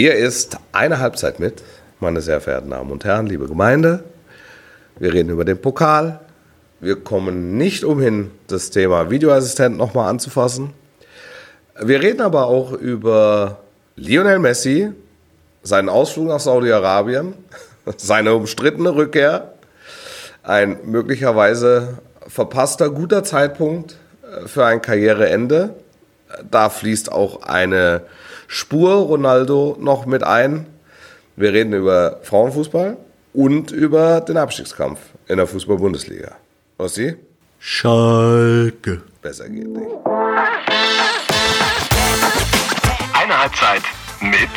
Hier ist eine Halbzeit mit, meine sehr verehrten Damen und Herren, liebe Gemeinde. Wir reden über den Pokal. Wir kommen nicht umhin, das Thema Videoassistent nochmal anzufassen. Wir reden aber auch über Lionel Messi, seinen Ausflug nach Saudi-Arabien, seine umstrittene Rückkehr, ein möglicherweise verpasster guter Zeitpunkt für ein Karriereende. Da fließt auch eine Spur Ronaldo noch mit ein. Wir reden über Frauenfußball und über den Abstiegskampf in der Fußball-Bundesliga. Was sie? Schalke. Besser geht nicht. Eine Halbzeit mit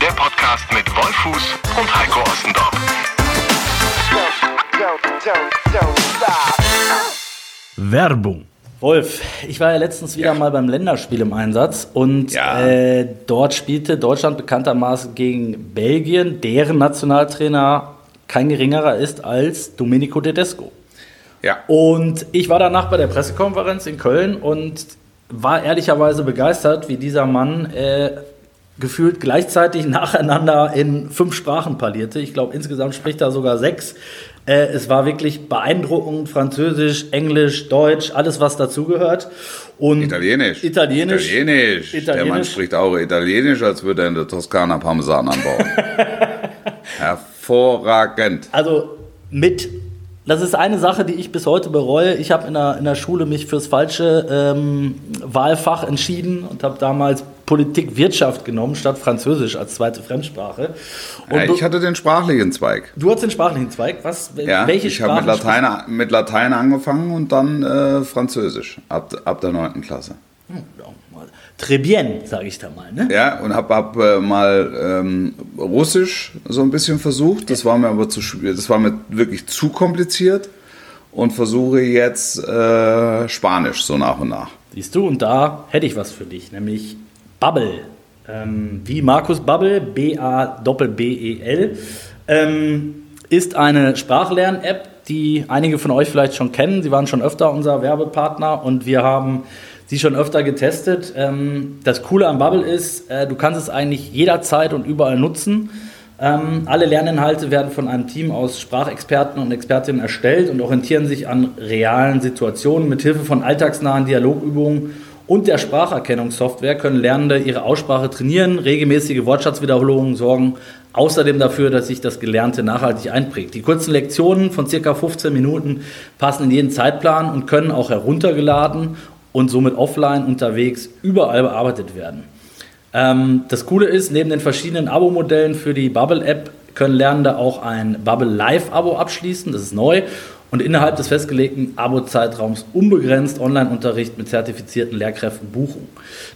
der Podcast mit Wolfuß und Heiko Ostendorf. Werbung. Wolf, ich war ja letztens wieder mal beim Länderspiel im Einsatz und Ja. äh, dort spielte Deutschland bekanntermaßen gegen Belgien, deren Nationaltrainer kein geringerer ist als Domenico Tedesco. Ja. Und ich war danach bei der Pressekonferenz in Köln und war ehrlicherweise begeistert, wie dieser Mann äh, gefühlt gleichzeitig nacheinander in fünf Sprachen parlierte. Ich glaube, insgesamt spricht er sogar sechs. Äh, es war wirklich beeindruckend. Französisch, Englisch, Deutsch, alles, was dazugehört. Und Italienisch. Italienisch. Italienisch. Der Mann Italienisch. spricht auch Italienisch, als würde er in der Toskana Parmesan anbauen. Hervorragend. Also mit, das ist eine Sache, die ich bis heute bereue. Ich habe in der, in der Schule mich fürs falsche ähm, Wahlfach entschieden und habe damals Politik Wirtschaft genommen statt Französisch als zweite Fremdsprache. Und Ja, ich hatte den sprachlichen Zweig. du hast den sprachlichen Zweig. Was? Ja, welche ich habe mit Latein, mit Latein angefangen und dann äh, Französisch ab, ab der 9. Klasse. du? Très bien, sage ich da mal. Ne? Ja, und habe hab, äh, mal ähm, Russisch so ein bisschen versucht. Das war mir aber zu das war mir wirklich zu kompliziert und versuche jetzt äh, Spanisch so nach und nach. Siehst du, und da hätte ich was für dich, nämlich Bubble. Ähm, wie Markus Bubble, B-A-B-B-E-L, ähm, ist eine Sprachlern-App, die einige von euch vielleicht schon kennen. Sie waren schon öfter unser Werbepartner und wir haben sie schon öfter getestet. Ähm, das Coole an Bubble ist, äh, du kannst es eigentlich jederzeit und überall nutzen. Ähm, alle Lerninhalte werden von einem Team aus Sprachexperten und Expertinnen erstellt und orientieren sich an realen Situationen. Mit Hilfe von alltagsnahen Dialogübungen und der Spracherkennungssoftware können Lernende ihre Aussprache trainieren. Regelmäßige Wortschatzwiederholungen sorgen außerdem dafür, dass sich das Gelernte nachhaltig einprägt. Die kurzen Lektionen von circa 15 Minuten passen in jeden Zeitplan und können auch heruntergeladen und somit offline unterwegs überall bearbeitet werden. Ähm, das Coole ist, neben den verschiedenen Abo-Modellen für die Bubble-App können Lernende auch ein Bubble Live-Abo abschließen. Das ist neu. Und innerhalb des festgelegten Abo-Zeitraums unbegrenzt Online-Unterricht mit zertifizierten Lehrkräften buchen.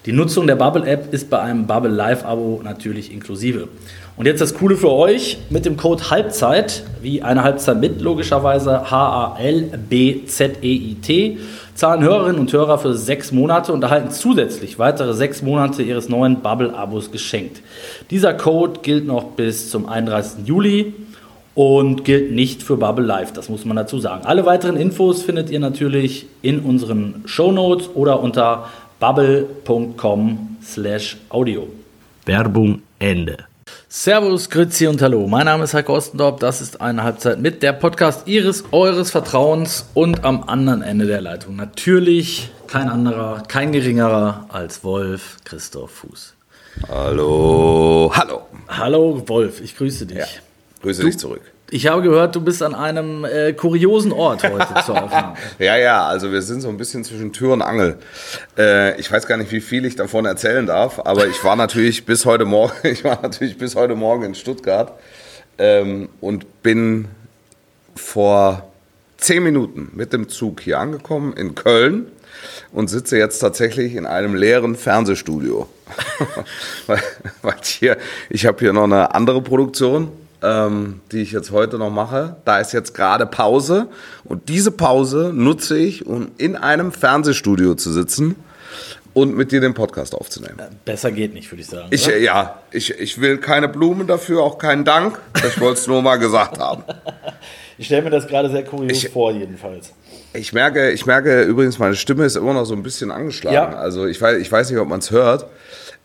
Die Nutzung der Bubble-App ist bei einem Bubble Live-Abo natürlich inklusive. Und jetzt das Coole für euch mit dem Code Halbzeit, wie eine Halbzeit mit, logischerweise H-A-L-B-Z-E-I-T, zahlen Hörerinnen und Hörer für sechs Monate und erhalten zusätzlich weitere sechs Monate ihres neuen Bubble-Abos geschenkt. Dieser Code gilt noch bis zum 31. Juli und gilt nicht für Bubble Live, das muss man dazu sagen. Alle weiteren Infos findet ihr natürlich in unseren Shownotes oder unter bubble.com slash audio. Werbung Ende. Servus, Grüezi und Hallo. Mein Name ist Heiko Ostendorf. Das ist eine Halbzeit mit der Podcast Ihres, Eures Vertrauens und am anderen Ende der Leitung natürlich kein anderer, kein geringerer als Wolf Christoph Fuß. Hallo. Hallo. Hallo Wolf, ich grüße dich. Ja. Grüße dich zurück. Ich habe gehört, du bist an einem äh, kuriosen Ort heute zur Aufnahme. Ja, ja, also wir sind so ein bisschen zwischen Tür und Angel. Äh, ich weiß gar nicht, wie viel ich davon erzählen darf, aber ich war natürlich bis heute Morgen, ich war natürlich bis heute Morgen in Stuttgart ähm, und bin vor zehn Minuten mit dem Zug hier angekommen in Köln und sitze jetzt tatsächlich in einem leeren Fernsehstudio. weil, weil hier, ich habe hier noch eine andere Produktion, ähm, die ich jetzt heute noch mache. Da ist jetzt gerade Pause und diese Pause nutze ich, um in einem Fernsehstudio zu sitzen und mit dir den Podcast aufzunehmen. Besser geht nicht, würde ich sagen. Ich, oder? äh, ja, ich, ich will keine Blumen dafür, auch keinen Dank. Ich wollte es nur mal gesagt haben. ich stelle mir das gerade sehr kurios Ich- vor, jedenfalls. Ich merke, ich merke übrigens, meine Stimme ist immer noch so ein bisschen angeschlagen. Ja. Also ich weiß, ich weiß nicht, ob man es hört.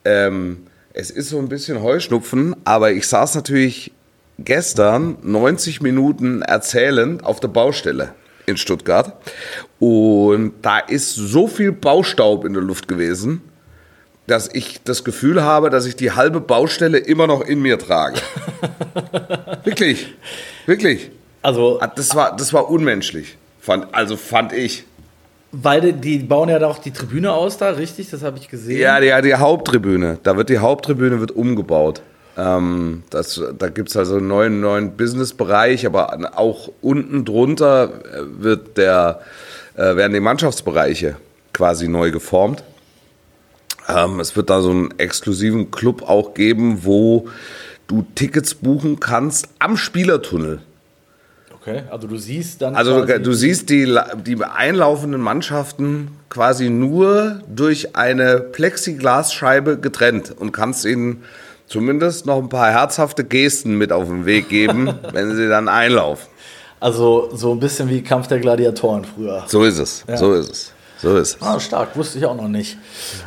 Ähm, Es ist so ein bisschen Heuschnupfen, aber ich saß natürlich gestern 90 Minuten erzählend auf der Baustelle in Stuttgart und da ist so viel Baustaub in der Luft gewesen, dass ich das Gefühl habe, dass ich die halbe Baustelle immer noch in mir trage. wirklich, wirklich. Also, Ah, Das war, das war unmenschlich, fand, also fand ich. weil die, die bauen ja auch die Tribüne aus da, richtig? Das habe ich gesehen. Ja, die, die Haupttribüne. Da wird die Haupttribüne wird umgebaut. Ähm, das, da gibt es also einen neuen, neuen Businessbereich, aber auch unten drunter äh, wird der, äh, werden die Mannschaftsbereiche quasi neu geformt. Ähm, es wird da so einen exklusiven Club auch geben, wo du Tickets buchen kannst am Spielertunnel. Okay, also du siehst dann. Also du siehst die, die einlaufenden Mannschaften quasi nur durch eine Plexiglasscheibe getrennt und kannst ihnen zumindest noch ein paar herzhafte Gesten mit auf den Weg geben, wenn sie dann einlaufen. Also so ein bisschen wie Kampf der Gladiatoren früher. So ist es. Ja. So ist es. So ist es. Ah, stark, wusste ich auch noch nicht.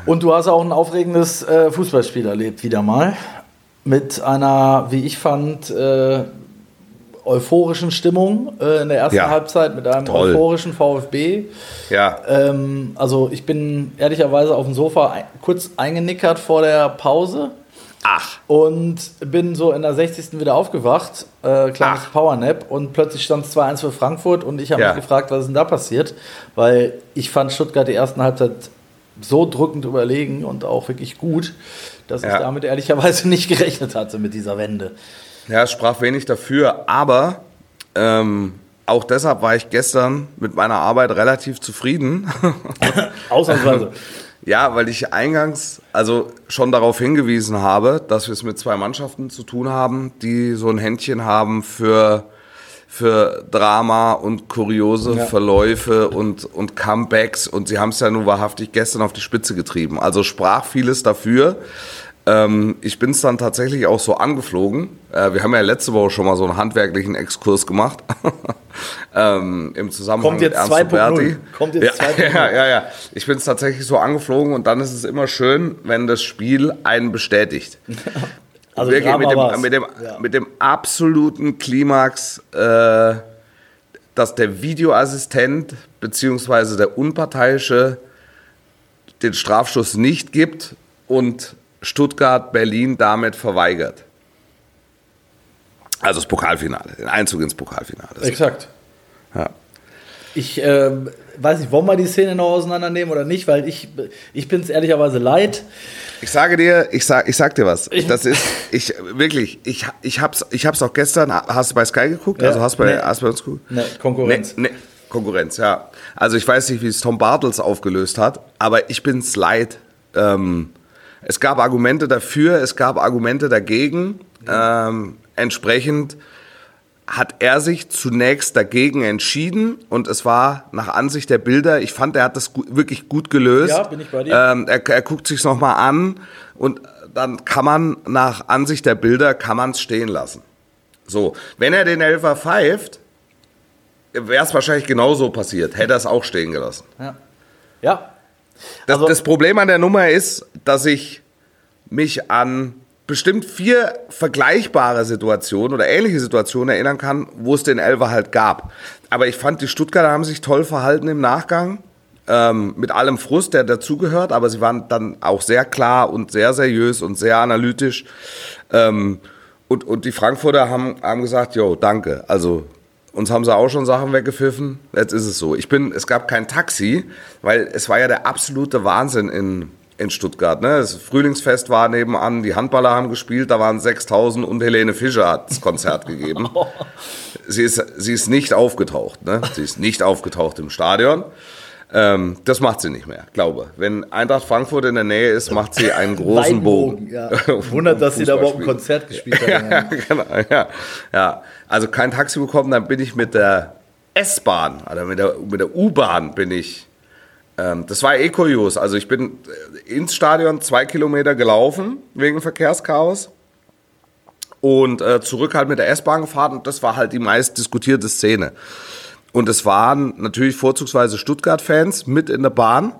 Und du hast auch ein aufregendes äh, Fußballspiel erlebt, wieder mal. Mit einer, wie ich fand, äh, euphorischen Stimmung äh, in der ersten Ja. Halbzeit, mit einem Toll. euphorischen VfB. Ja. Ähm, also ich bin ehrlicherweise auf dem Sofa ein, kurz eingenickert vor der Pause Ach. und bin so in der 60. wieder aufgewacht, äh, kleines Ach. Powernap und plötzlich stand es 2-1 für Frankfurt und ich habe Ja. mich gefragt, was ist denn da passiert, weil ich fand Stuttgart die ersten Halbzeit so drückend überlegen und auch wirklich gut, dass ich Ja. damit ehrlicherweise nicht gerechnet hatte mit dieser Wende. Ja, es sprach wenig dafür, aber ähm, auch deshalb war ich gestern mit meiner Arbeit relativ zufrieden. Ausnahmsweise. Ja, weil ich eingangs also schon darauf hingewiesen habe, dass wir es mit zwei Mannschaften zu tun haben, die so ein Händchen haben für, für Drama und kuriose Ja. Verläufe und, und Comebacks. Und sie haben es ja nun wahrhaftig gestern auf die Spitze getrieben. Also sprach vieles dafür. Ähm, ich bin es dann tatsächlich auch so angeflogen. Äh, wir haben ja letzte Woche schon mal so einen handwerklichen Exkurs gemacht. ähm, Im Zusammenhang Kommt jetzt mit Ernst 2.0. Huberti. Kommt jetzt ja, 2.0. ja, ja, ja. Ich bin es tatsächlich so angeflogen und dann ist es immer schön, wenn das Spiel einen bestätigt. Also Wirklich mit dem, mit, dem, Ja. mit dem absoluten Klimax, äh, dass der Videoassistent bzw. der Unparteiische den Strafschuss nicht gibt und Stuttgart Berlin damit verweigert. Also das Pokalfinale, den Einzug ins Pokalfinale. Exakt. Ja. Ich ähm, weiß nicht, wollen wir die Szene noch auseinandernehmen oder nicht, weil ich, ich bin es ehrlicherweise leid. Ich sage dir, ich sag, ich sag dir was. Das ist, ich wirklich, ich, ich hab's, ich hab's auch gestern. Hast du bei Sky geguckt? Ja, also hast du bei, nee. hast bei uns geguckt? Ne, Konkurrenz. Nee, nee, Konkurrenz, ja. Also ich weiß nicht, wie es Tom Bartels aufgelöst hat, aber ich bin's leid. Ähm, es gab Argumente dafür, es gab Argumente dagegen. Ähm, entsprechend hat er sich zunächst dagegen entschieden und es war nach Ansicht der Bilder, ich fand, er hat das gu wirklich gut gelöst. Ja, bin ich bei dir. Ähm, er, er guckt sich's noch mal an und dann kann man nach Ansicht der Bilder kann man es stehen lassen. So, wenn er den Elfer pfeift, wäre es wahrscheinlich genauso passiert. Hätte er es auch stehen gelassen. Ja. ja. Das, Also- das Problem an der Nummer ist, dass ich mich an bestimmt vier vergleichbare Situationen oder ähnliche Situationen erinnern kann, wo es den Elfer halt gab. Aber ich fand, die Stuttgarter haben sich toll verhalten im Nachgang. Ähm, mit allem Frust, der dazugehört, aber sie waren dann auch sehr klar und sehr seriös und sehr analytisch. Ähm, und, und die Frankfurter haben, haben gesagt, jo, danke. Also uns haben sie auch schon Sachen weggepfiffen. Jetzt ist es so. Ich bin, es gab kein Taxi, weil es war ja der absolute Wahnsinn in, in Stuttgart. Ne? Das Frühlingsfest war nebenan, die Handballer haben gespielt, da waren 6000 und Helene Fischer hat das Konzert gegeben. Sie ist, sie ist nicht aufgetaucht. Ne? Sie ist nicht aufgetaucht im Stadion. Ähm, das macht sie nicht mehr, glaube. Wenn Eintracht Frankfurt in der Nähe ist, macht sie einen großen Bogen. Ja. Wundert, dass sie da überhaupt ein. Konzert gespielt Ja, haben. genau, ja. ja. Also kein Taxi bekommen, dann bin ich mit der S-Bahn oder mit der, mit der U-Bahn bin ich. Ähm, das war eh kurios. Also ich bin äh, ins Stadion zwei Kilometer gelaufen wegen Verkehrschaos und äh, zurück halt mit der S-Bahn gefahren und das war halt die meist diskutierte Szene. Und es waren natürlich vorzugsweise Stuttgart-Fans mit in der Bahn,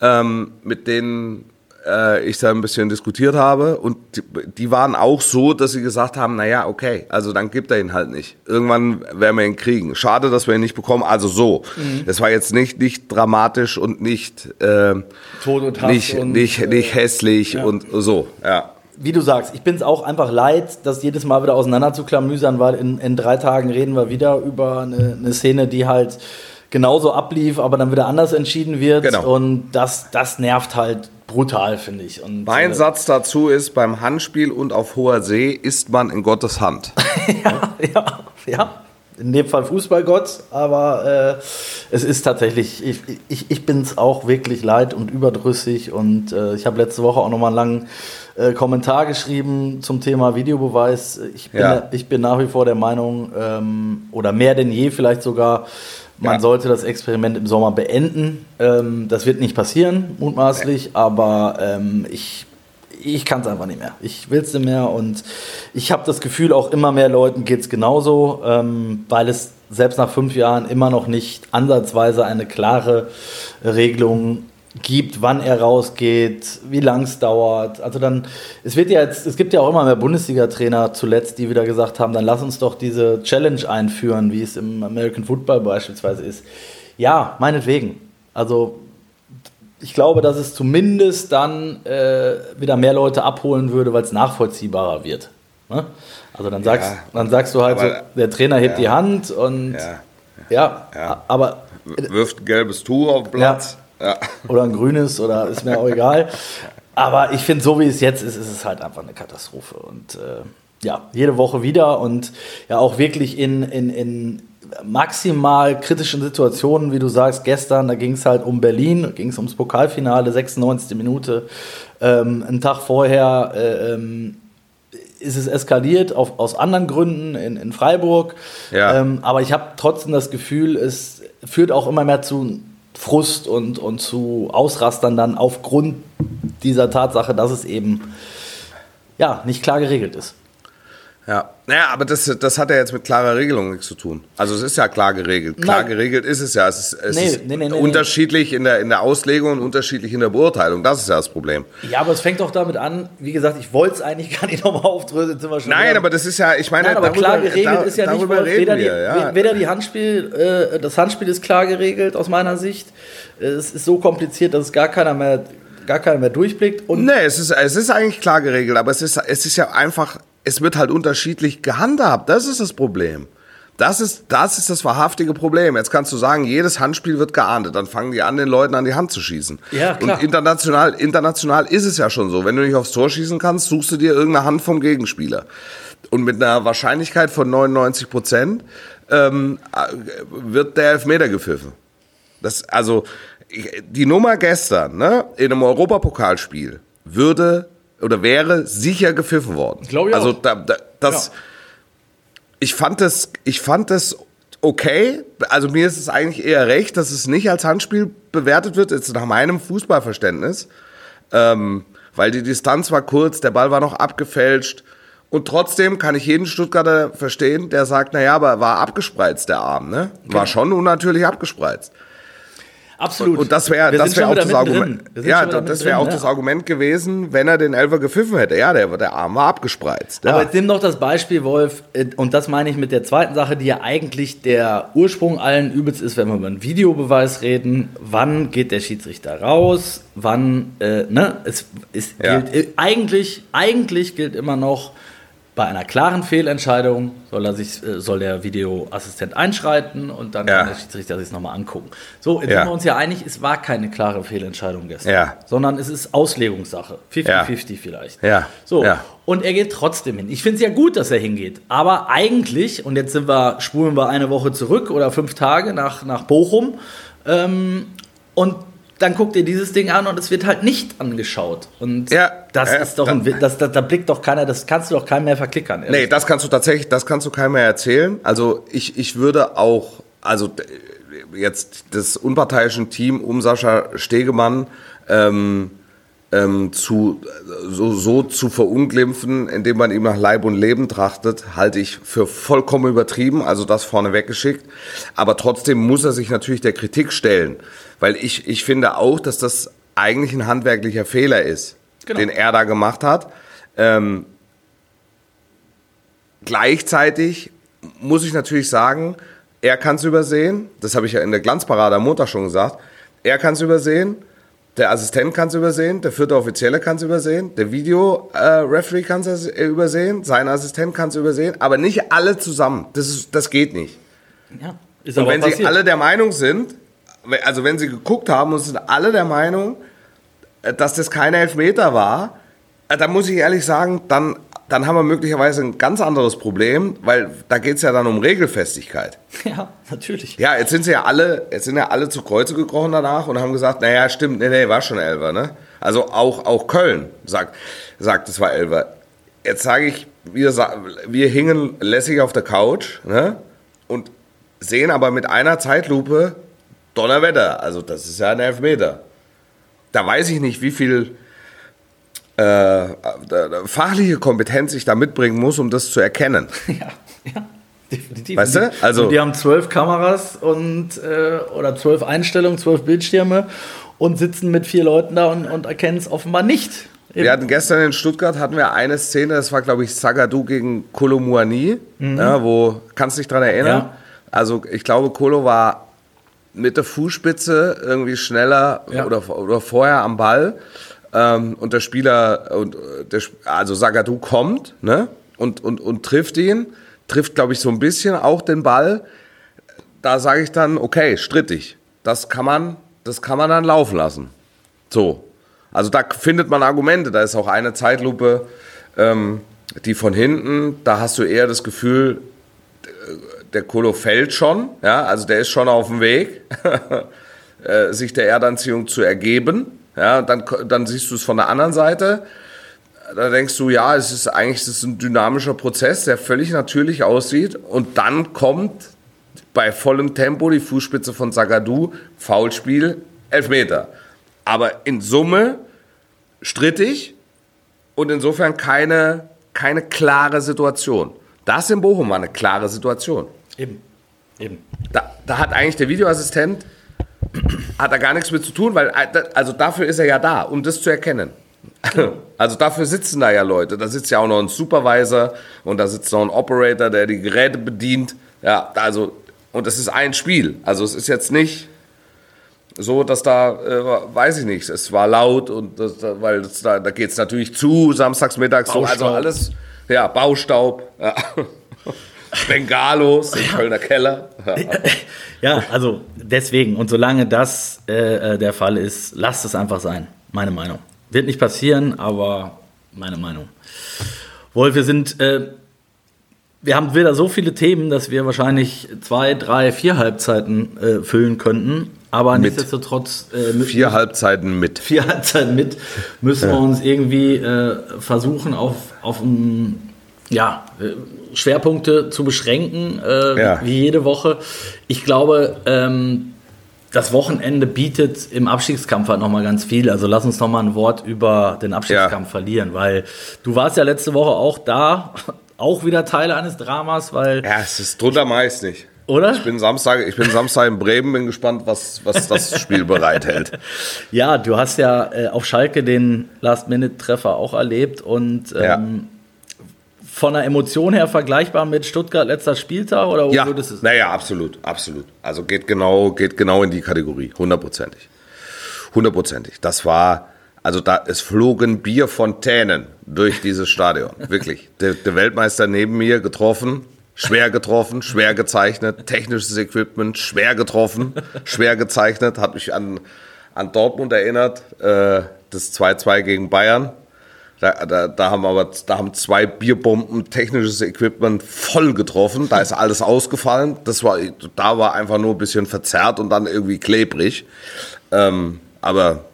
ähm, mit denen äh, ich da ein bisschen diskutiert habe und die, die waren auch so, dass sie gesagt haben, naja, okay, also dann gibt er ihn halt nicht. Irgendwann werden wir ihn kriegen. Schade, dass wir ihn nicht bekommen. Also so. Das war jetzt nicht, nicht dramatisch und nicht, äh, Tod und Hass nicht, und, nicht, äh, nicht hässlich und so. Ja. Wie du sagst, ich bin es auch einfach leid, das jedes Mal wieder auseinander zu klamüsern, weil in, in drei Tagen reden wir wieder über eine, eine Szene, die halt genauso ablief, aber dann wieder anders entschieden wird. Genau. Und das, das nervt halt brutal, finde ich. Und, Mein äh, Satz dazu ist, beim Handspiel und auf hoher See ist man in Gottes Hand. ja, ja, ja. In dem Fall Fußballgott, aber äh, es ist tatsächlich, ich, ich, ich bin es auch wirklich leid und überdrüssig und äh, ich habe letzte Woche auch nochmal einen langen äh, Kommentar geschrieben zum Thema Videobeweis. Ich bin, Ja. ich bin nach wie vor der Meinung, ähm, oder mehr denn je vielleicht sogar, man Ja. sollte das Experiment im Sommer beenden. Ähm, das wird nicht passieren, mutmaßlich, aber ähm, ich ich kann es einfach nicht mehr. Ich will es nicht mehr und ich habe das Gefühl, auch immer mehr Leuten geht es genauso, ähm, weil es selbst nach fünf Jahren immer noch nicht ansatzweise eine klare Regelung gibt, wann er rausgeht, wie lang es dauert. Also dann, es wird ja jetzt, es gibt ja auch immer mehr Bundesliga-Trainer zuletzt, die wieder gesagt haben, dann lass uns doch diese Challenge einführen, wie es im American Football beispielsweise ist. Ja, meinetwegen. Also ich glaube, dass es zumindest dann äh, wieder mehr Leute abholen würde, weil es nachvollziehbarer wird. Ne? Also dann sagst, Ja, dann sagst du halt, so, der Trainer hebt ja. die Hand und Ja. ja, Ja. aber Wirft ein gelbes Tuch auf den Platz. Ja. oder ein grünes oder ist mir auch egal. Aber ich finde, so wie es jetzt ist, ist es halt einfach eine Katastrophe. Und äh, ja, jede Woche wieder und ja auch wirklich in, in, in maximal kritischen Situationen, wie du sagst, gestern, da ging es halt um Berlin, ging es ums Pokalfinale, 96. Minute. Ähm, einen Tag vorher äh, ähm, ist es eskaliert auf, aus anderen Gründen in, in Freiburg. Ja. Ähm, aber ich habe trotzdem das Gefühl, es führt auch immer mehr zu Frust und, und zu Ausrastern dann aufgrund dieser Tatsache, dass es eben ja, nicht klar geregelt ist. Ja, naja, aber das, das hat ja jetzt mit klarer Regelung nichts zu tun. Also es ist ja klar geregelt. Klar Nein. geregelt ist es ja. Es ist, es Nee, ist nee, nee, unterschiedlich in der, in der Auslegung und unterschiedlich in der Beurteilung. Das ist ja das Problem. Ja, aber es fängt doch damit an, wie gesagt, ich wollte es eigentlich gar nicht nochmal aufdröseln, jetzt sind wir schon Nein, wieder- aber das ist ja, ich meine, Nein, aber darüber, klar geregelt da, ist ja nicht, reden weder, wir. die, ja. weder die Handspiel, äh, das Handspiel ist klar geregelt aus meiner Sicht. Es ist so kompliziert, dass es gar keiner mehr, gar keiner mehr durchblickt. Und Nee, es ist, es ist eigentlich klar geregelt, aber es ist, es ist ja einfach, es wird halt unterschiedlich gehandhabt. Das ist das Problem. Das ist, das ist das wahrhaftige Problem. Jetzt kannst du sagen, jedes Handspiel wird geahndet. Dann fangen die an, den Leuten an die Hand zu schießen. Ja, klar. Und international, international ist es ja schon so. Wenn du nicht aufs Tor schießen kannst, suchst du dir irgendeine Hand vom Gegenspieler. Und mit einer Wahrscheinlichkeit von 99 Prozent ähm, äh, wird der Elfmeter gepfiffen. Das, also, die Nummer gestern, ne, in einem Europapokalspiel würde oder wäre sicher gepfiffen worden. Glaub ich also, auch. da, da, das, Ja. ich fand das, ich fand das okay. Also, mir ist es eigentlich eher recht, dass es nicht als Handspiel bewertet wird, jetzt nach meinem Fußballverständnis. Ähm, weil die Distanz war kurz, der Ball war noch abgefälscht. Und trotzdem kann ich jeden Stuttgarter verstehen, der sagt, naja, aber er war abgespreizt, der Arm, ne? War schon unnatürlich abgespreizt. Absolut. Und das wäre das wär auch das. Argument. Ja, das wäre auch mittendrin, das ja. Argument gewesen, wenn er den Elfer gepfiffen hätte. Ja, der, der Arm war abgespreizt. Ja. Aber jetzt nimm doch das Beispiel, Wolf, äh, und das meine ich mit der zweiten Sache, die ja eigentlich der Ursprung allen Übels ist, wenn wir über einen Videobeweis reden. Wann geht der Schiedsrichter raus? Wann, äh, ne? Es, es Ja. gilt, äh, eigentlich, eigentlich gilt immer noch, bei einer klaren Fehlentscheidung soll, er sich, äh, soll der Videoassistent einschreiten und dann Ja. kann der Schiedsrichter sich nochmal angucken. So, jetzt Ja. sind wir uns ja einig, es war keine klare Fehlentscheidung gestern, Ja. sondern es ist Auslegungssache. 50-50 vielleicht. Ja. So, und er geht trotzdem hin. Ich finde es ja gut, dass er hingeht. Aber eigentlich, und jetzt sind wir, spulen wir eine Woche zurück oder fünf Tage nach, nach Bochum, ähm, und dann guckt ihr dieses Ding an und es wird halt nicht angeschaut. Und Ja. das Ja. ist doch ein, das, das, da blickt doch keiner, das kannst du doch keinem mehr verklickern. ehrlich. Nee, das kannst du tatsächlich, das kannst du keinem mehr erzählen. Also ich, ich würde auch, also jetzt das unparteiischen Team um Sascha Stegemann ähm, ähm, zu, so, so zu verunglimpfen, indem man ihm nach Leib und Leben trachtet, halte ich für vollkommen übertrieben, also das vorne weggeschickt. Aber trotzdem muss er sich natürlich der Kritik stellen, weil ich, ich finde auch, dass das eigentlich ein handwerklicher Fehler ist, Genau. den er da gemacht hat. Ähm, gleichzeitig muss ich natürlich sagen, er kann es übersehen. Das habe ich ja in der Glanzparade am Montag schon gesagt. Er kann es übersehen. Der Assistent kann es übersehen, der vierte Offizielle kann es übersehen, der Video-Referee kann es übersehen, sein Assistent kann es übersehen, aber nicht alle zusammen. Das, ist, das geht nicht. Ja, ist Und aber wenn sie passiert. alle der Meinung sind, also wenn sie geguckt haben und sind alle der Meinung, äh, dass das kein Elfmeter war, äh, dann muss ich ehrlich sagen, dann, dann haben wir möglicherweise ein ganz anderes Problem, weil da geht es ja dann um Regelfestigkeit. Ja, natürlich. Ja, jetzt sind sie ja alle, jetzt sind ja alle zu Kreuze gekrochen danach und haben gesagt, naja, stimmt, nee, nee, war schon Elfer, ne? Also auch, auch Köln sagt, sagt, es war Elfer. Jetzt sage ich, wir, wir hingen lässig auf der Couch, ne? Und sehen aber mit einer Zeitlupe Donnerwetter. Also das ist ja ein Elfmeter. Da weiß ich nicht, wie viel äh, fachliche Kompetenz ich da mitbringen muss, um das zu erkennen. Ja, ja. Definitiv. Weißt du? Also- und die haben zwölf Kameras und äh, oder zwölf Einstellungen, zwölf Bildschirme und sitzen mit vier Leuten da und, und erkennen es offenbar nicht. Wir hatten gestern in Stuttgart hatten wir eine Szene, das war glaube ich Zagadou gegen Kolomuani, ja, wo kannst du dich dran erinnern? Ja. Also ich glaube Kolo war mit der Fußspitze irgendwie schneller Ja. oder, oder vorher am Ball ähm, und der Spieler und der, also Zagadou kommt ne und und und trifft ihn, trifft glaube ich so ein bisschen auch den Ball. Da sage ich dann okay strittig, das kann man das kann man dann laufen lassen. So. Also da findet man Argumente. Da ist auch eine Zeitlupe, ähm, die von hinten, da hast du eher das Gefühl, der Kolo fällt schon, ja, also der ist schon auf dem Weg, äh, sich der Erdanziehung zu ergeben. Ja, dann, dann siehst du es von der anderen Seite. Da denkst du, ja, es ist eigentlich es ist ein dynamischer Prozess, der völlig natürlich aussieht. Und dann kommt bei vollem Tempo die Fußspitze von Zagadou, Foulspiel, Elfmeter. Aber in Summe strittig und insofern keine, keine klare Situation. Das in Bochum war eine klare Situation. Eben. Eben. Da, da hat eigentlich der Videoassistent hat da gar nichts mit zu tun, weil äh, also dafür ist er ja da, um das zu erkennen. Also dafür sitzen da ja Leute. Da sitzt ja auch noch ein Supervisor und da sitzt noch ein Operator, der die Geräte bedient. Ja, also und das ist ein Spiel. Also es ist jetzt nicht so, dass da, äh, weiß ich nicht, es war laut und das, da- weil das, da, da geht es natürlich zu, samstags mittags so, also alles, ja, Baustaub, ja. Bengalos im Kölner Keller. Ja. Also deswegen. Und solange das äh, äh, der Fall ist, lasst es einfach sein. Meine Meinung. Wird nicht passieren, aber meine Meinung. Wolf, wir sind, äh, wir haben wieder so viele Themen, dass wir wahrscheinlich zwei, drei, vier Halbzeiten äh, füllen könnten. Aber nichtsdestotrotz äh, mit Vier Halbzeiten mit. vier Halbzeiten mit, müssen wir uns irgendwie äh, versuchen, auf, auf um, ja, äh, Schwerpunkte zu beschränken, äh, Ja. wie jede Woche. Ich glaube, ähm, das Wochenende bietet im Abstiegskampf halt nochmal ganz viel. Also lass uns nochmal ein Wort über den Abstiegskampf Ja. verlieren, weil du warst ja letzte Woche auch da, auch wieder Teil eines Dramas, weil, Ja, es ist drunter meist nicht. oder? Ich bin Samstag, ich bin Samstag in Bremen, bin gespannt, was, was das Spiel bereithält. Ja, du hast ja äh, auf Schalke den Last-Minute-Treffer auch erlebt und ähm. Von der Emotion her vergleichbar mit Stuttgart letzter Spieltag oder Ja, würdest du es? naja, absolut, absolut. Also geht genau, geht genau in die Kategorie, hundertprozentig. Hundertprozentig. Das war, also da, es flogen Bierfontänen durch dieses Stadion, wirklich. Der, der Weltmeister neben mir getroffen, schwer getroffen, schwer gezeichnet, technisches Equipment, schwer getroffen, schwer gezeichnet, hat mich an, an Dortmund erinnert, äh, das 2-2 gegen Bayern. Da, da, da haben aber da haben zwei Bierbomben technisches Equipment voll getroffen. Da ist alles ausgefallen. Das war, da war einfach nur ein bisschen verzerrt und dann irgendwie klebrig. Ähm, aber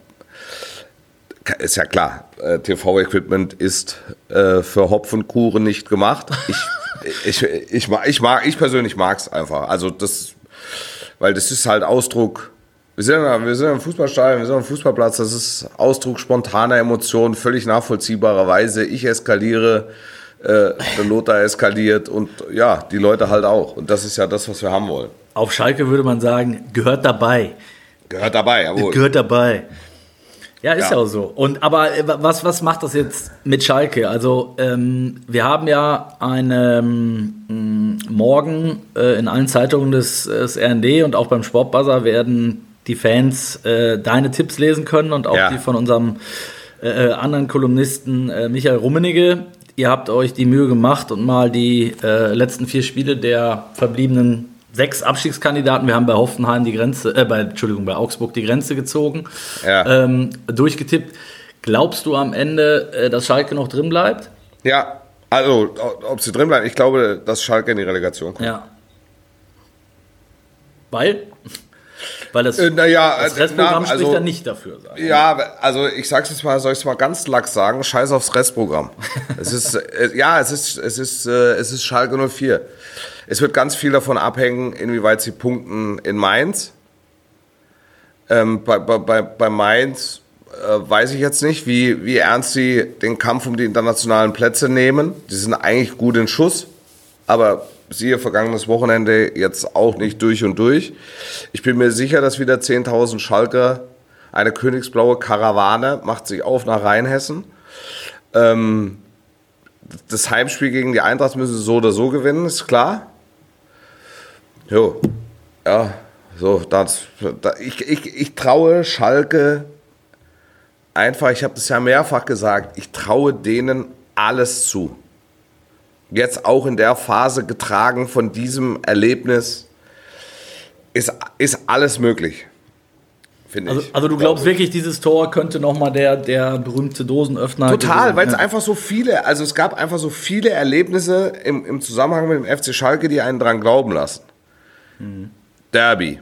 ist ja klar, äh, TV-Equipment ist äh, für Hopfenkuchen nicht gemacht. Ich, ich, ich, mag, ich, mag, ich persönlich mag es einfach. Also das, weil das ist halt Ausdruck. Wir sind, ja- wir sind im Fußballstadion, wir sind am Fußballplatz, das ist Ausdruck spontaner Emotionen, völlig nachvollziehbarerweise. Ich eskaliere, äh, der Lothar eskaliert und ja, die Leute halt auch. Und das ist ja das, was wir haben wollen. Auf Schalke würde man sagen, gehört dabei. Gehört dabei, jawohl. Gehört dabei. Ja, ist ja, auch so. Und aber äh, was, was macht das jetzt mit Schalke? Also ähm, wir haben ja eine ähm, morgen äh, in allen Zeitungen des, des RND und auch beim Sportbuzzer werden die Fans äh, deine Tipps lesen können und auch Ja. die von unserem äh, äh, anderen Kolumnisten äh, Michael Rummenigge. Ihr habt euch die Mühe gemacht und mal die äh, letzten vier Spiele der verbliebenen sechs Abstiegskandidaten, wir haben bei Hoffenheim die Grenze, äh, bei, Entschuldigung, bei Augsburg die Grenze gezogen, Ja. ähm, durchgetippt. Glaubst du am Ende, äh, dass Schalke noch drin bleibt? Ja, also, ob sie drin bleiben, ich glaube, dass Schalke in die Relegation kommt. Ja. Weil? Weil das, Äh, naja, das äh, Restprogramm na, spricht also- dann nicht dafür. Sag. ich. Ja, also ich sag's jetzt mal, soll ich es mal ganz lax sagen, scheiß aufs Restprogramm. es ist, äh, ja, es ist, es ist, äh, es ist Schalke 04. Es wird ganz viel davon abhängen, inwieweit sie punkten in Mainz. Ähm, bei, bei, bei, bei Mainz äh, weiß ich jetzt nicht, wie, wie ernst sie den Kampf um die internationalen Plätze nehmen. Die sind eigentlich gut in Schuss, aber siehe vergangenes Wochenende jetzt auch nicht durch und durch. Ich bin mir sicher, dass wieder 10.000 Schalker, eine königsblaue Karawane, macht sich auf nach Rheinhessen. Ähm, das Heimspiel gegen die Eintracht müssen sie so oder so gewinnen, ist klar. Jo, ja, so, das, da, ich, ich, ich traue Schalke einfach, ich habe das ja mehrfach gesagt, ich traue denen alles zu. Jetzt auch in der Phase getragen von diesem Erlebnis ist, ist alles möglich. Also, also du glaubst wirklich, dieses Tor könnte nochmal der, der berühmte Dosenöffner Total, gewesen- weil es ja. einfach so viele, also es gab einfach so viele Erlebnisse im, im Zusammenhang mit dem FC Schalke, die einen dran glauben lassen. Derby,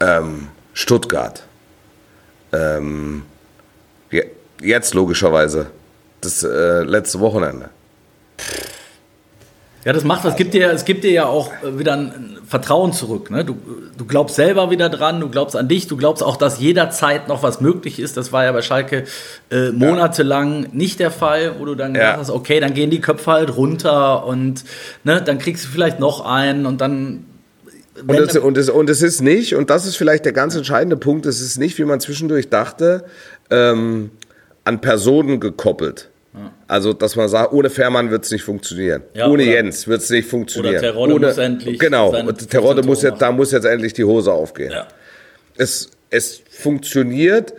ähm, Stuttgart, ähm, je- jetzt logischerweise das äh, letzte Wochenende. Ja, das macht was. Es gibt dir, es gibt dir ja auch äh, wieder ein Vertrauen zurück. Ne? Du, du glaubst selber wieder dran, du glaubst an dich, du glaubst auch, dass jederzeit noch was möglich ist. Das war ja bei Schalke äh, monatelang nicht der Fall, wo du dann Ja. hast, okay, dann gehen die Köpfe halt runter und ne, dann kriegst du vielleicht noch einen und dann. Und es, und, es, und es ist nicht, und das ist vielleicht der ganz entscheidende Punkt, es ist nicht, wie man zwischendurch dachte, ähm, an Personen gekoppelt. Also, dass man sagt, ohne Fährmann wird es nicht funktionieren. Ja, ohne oder- Jens wird es nicht funktionieren. oder Terodde ohne, muss endlich Genau, Terodde 15 muss jetzt, da muss jetzt endlich die Hose aufgehen. ja. Es, es funktioniert,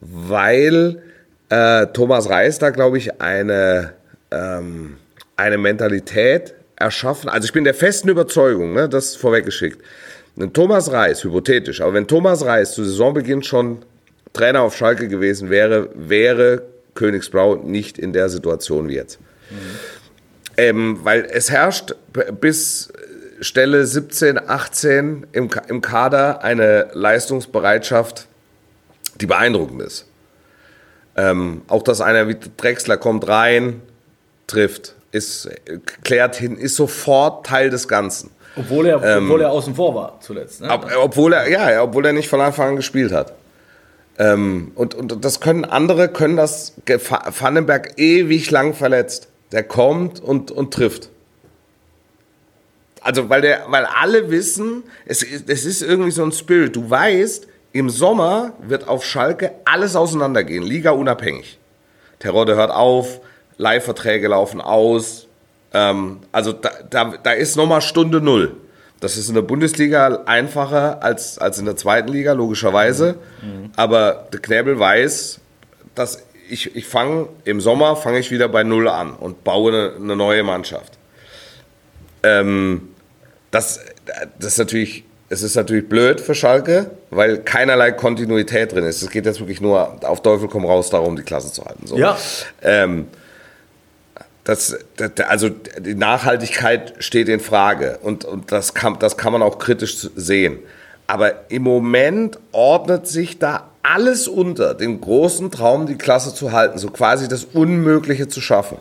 weil äh, Thomas Reis da, glaube ich, eine, ähm, eine Mentalität erschaffen. Also ich bin der festen Überzeugung, ne, das vorweggeschickt. Wenn Thomas Reis, hypothetisch, aber wenn Thomas Reis zu Saisonbeginn schon Trainer auf Schalke gewesen wäre, wäre Königsblau nicht in der Situation wie jetzt. Ähm, weil es herrscht bis Stelle 17, 18 im, im Kader eine Leistungsbereitschaft, die beeindruckend ist. Ähm, auch dass einer wie Drexler kommt rein, trifft, ist, klärt hin, ist sofort Teil des Ganzen. Obwohl er, obwohl er außen vor war zuletzt. Ne? Ob, obwohl er, ja, obwohl er nicht von Anfang an gespielt hat. Ähm, und, und das können andere, können das, Vandenberg ewig lang verletzt. Der kommt und, und trifft. Also, weil, der, weil alle wissen, es, ist- es ist irgendwie so ein Spirit. Du weißt, im Sommer wird auf Schalke alles auseinandergehen, Liga unabhängig. Terodde hört auf, Leihverträge laufen aus. Ähm, also da, da, da ist nochmal Stunde Null. Das ist in der Bundesliga einfacher als, als in der zweiten Liga, logischerweise. Aber der Knäbel weiß, dass ich, ich fange im Sommer fange ich wieder bei Null an und baue eine, eine neue Mannschaft. Ähm, das, das ist natürlich, es ist natürlich blöd für Schalke, weil keinerlei Kontinuität drin ist. Es geht jetzt wirklich nur auf Teufel komm raus darum, die Klasse zu halten. So. Ja. Ähm, das, das, also die Nachhaltigkeit steht in Frage und, und das, kann, das kann man auch kritisch sehen. Aber im Moment ordnet sich da alles unter, den großen Traum, die Klasse zu halten, so quasi das Unmögliche zu schaffen.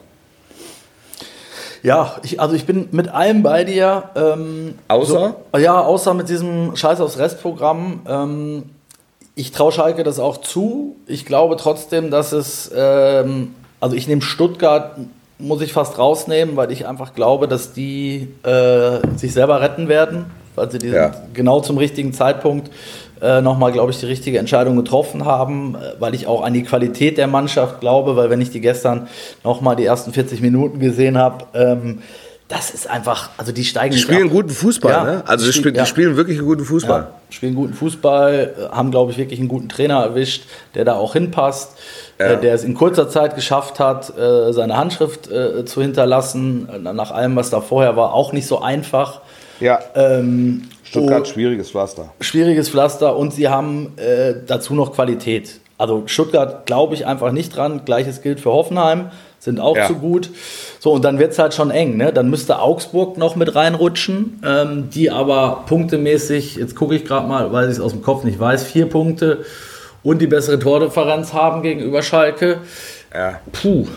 Ja, ich, also ich bin mit allem bei dir. Ähm, Außer? So, ja, außer mit diesem Scheiß aufs Restprogramm. Ähm, ich traue Schalke das auch zu. Ich glaube trotzdem, dass es, ähm, also ich nehme Stuttgart, muss ich fast rausnehmen, weil ich einfach glaube, dass die äh, sich selber retten werden, weil sie diesen, Ja. genau zum richtigen Zeitpunkt äh, nochmal, glaube ich, die richtige Entscheidung getroffen haben, äh, weil ich auch an die Qualität der Mannschaft glaube, weil wenn ich die gestern nochmal die ersten 40 Minuten gesehen habe, ähm, das ist einfach, also die steigen Die spielen ab. guten Fußball, Ja, ne? Also die, spiel- die spielen wirklich einen guten Fußball. Ja, spielen guten Fußball, haben, glaube ich, wirklich einen guten Trainer erwischt, der da auch hinpasst, Ja. äh, der es in kurzer Zeit geschafft hat, äh, seine Handschrift äh, zu hinterlassen. Äh, Nach allem, was da vorher war, auch nicht so einfach. Ja. Ähm, Stuttgart, oh, schwieriges Pflaster. schwieriges Pflaster und sie haben äh, dazu noch Qualität. Also Stuttgart glaube ich einfach nicht dran. Gleiches gilt für Hoffenheim, sind auch Ja. zu gut. So, und dann wird es halt schon eng. Ne? Dann müsste Augsburg noch mit reinrutschen, ähm, die aber punktemäßig, jetzt gucke ich gerade mal, weil ich es aus dem Kopf nicht weiß, vier Punkte und die bessere Tordifferenz haben gegenüber Schalke. Ja. Puh.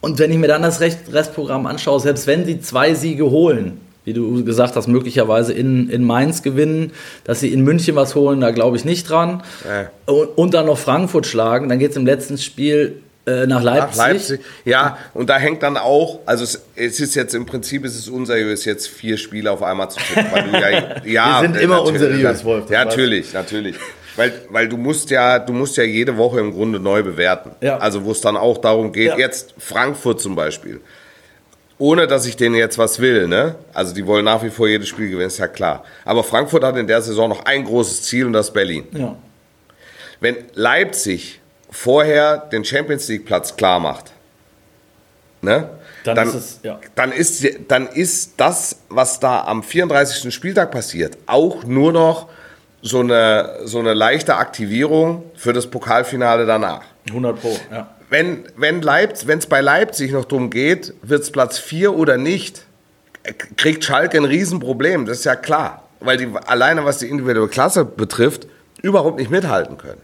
Und wenn ich mir dann das Rest- Restprogramm anschaue, selbst wenn sie zwei Siege holen, wie du gesagt hast, möglicherweise in, in Mainz gewinnen, dass sie in München was holen, da glaube ich nicht dran. Ja. Und, und dann noch Frankfurt schlagen, dann geht es im letzten Spiel äh, nach Leipzig. Nach Leipzig. Ja, und da hängt dann auch, also es, es ist jetzt im Prinzip, es ist unseriös, jetzt vier Spiele auf einmal zu tippen. Ja, ja, Wir sind immer natürlich- unseriös, Wolf, Ja, natürlich, natürlich. Weil, weil du musst ja, du musst ja jede Woche im Grunde neu bewerten. Ja. Also wo es dann auch darum geht, Ja. jetzt Frankfurt zum Beispiel. Ohne dass ich denen jetzt was will, ne? Also die wollen nach wie vor jedes Spiel gewinnen, ist ja klar. Aber Frankfurt hat in der Saison noch ein großes Ziel und das ist Berlin. Ja. Wenn Leipzig vorher den Champions League Platz klar macht, ne? Dann ist es- ja. dann, ist, dann ist das, was da am 34. Spieltag passiert, auch nur noch so eine, so eine leichte Aktivierung für das Pokalfinale danach. 100 Pro, ja. Wenn wenn Leipzig, wenn es bei Leipzig noch darum geht, wird es Platz 4 oder nicht, kriegt Schalke ein Riesenproblem, das ist ja klar. Weil die alleine, was die individuelle Klasse betrifft, überhaupt nicht mithalten können.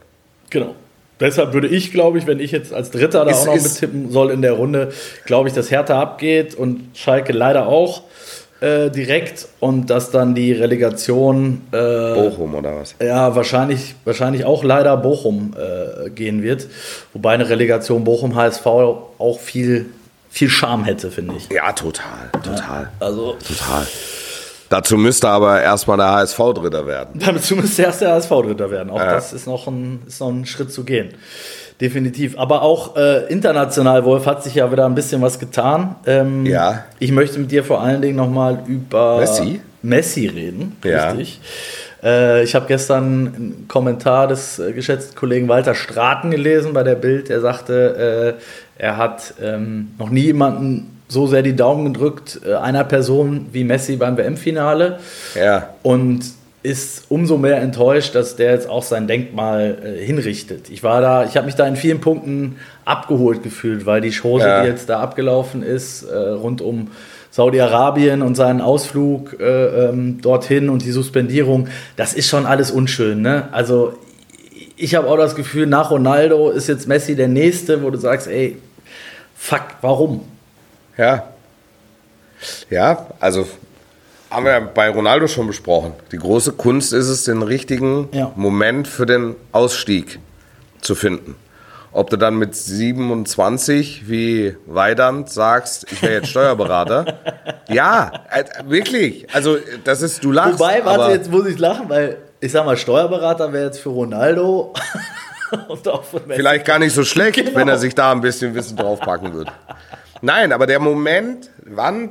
Genau. Deshalb würde ich, glaube ich, wenn ich jetzt als Dritter da Ist- auch noch mittippen soll in der Runde, glaube ich, dass Hertha abgeht und Schalke leider auch äh, direkt und dass dann die Relegation äh, Bochum oder was? ja wahrscheinlich, wahrscheinlich auch leider Bochum äh, gehen wird. Wobei eine Relegation Bochum HSV auch viel, viel Charme hätte, finde ich. Ja, total, total, Also total. Dazu müsste aber erstmal der HSV Dritter werden. Dazu müsste erst der HSV Dritter werden. Auch das ist noch, ein, ist noch ein Schritt zu gehen. Definitiv. Aber auch äh, international, Wolf, hat sich ja wieder ein bisschen was getan. Ähm, Ja. Ich möchte mit dir vor allen Dingen nochmal über Messi? Messi reden. Ja. Richtig. Äh, ich habe gestern einen Kommentar des äh, geschätzten Kollegen Walter Straten gelesen bei der Bild. Der sagte, äh, er hat ähm, noch nie jemanden so sehr die Daumen gedrückt, äh, einer Person wie Messi beim WM-Finale Ja, und ist umso mehr enttäuscht, dass der jetzt auch sein Denkmal äh, hinrichtet. Ich war da, ich habe mich da in vielen Punkten abgeholt gefühlt, weil die Chose, Ja. die jetzt da abgelaufen ist, äh, rund um Saudi-Arabien und seinen Ausflug äh, ähm, dorthin und die Suspendierung, das ist schon alles unschön. Ne? Also ich habe auch das Gefühl, nach Ronaldo ist jetzt Messi der Nächste, wo du sagst, ey, fuck, warum? Ja. Ja, also haben wir ja bei Ronaldo schon besprochen. Die große Kunst ist es, den richtigen Ja. Moment für den Ausstieg zu finden. Ob du dann mit 27 wie Weidand sagst, ich wäre jetzt Steuerberater. ja, äh, wirklich. Also das ist, du lachst. Wobei, warte, jetzt muss ich lachen, weil ich sag mal, Steuerberater wäre jetzt für Ronaldo und auch für Messi. vielleicht gar nicht so schlecht, Genau. wenn er sich da ein bisschen Wissen draufpacken würde. Nein, aber der Moment, wann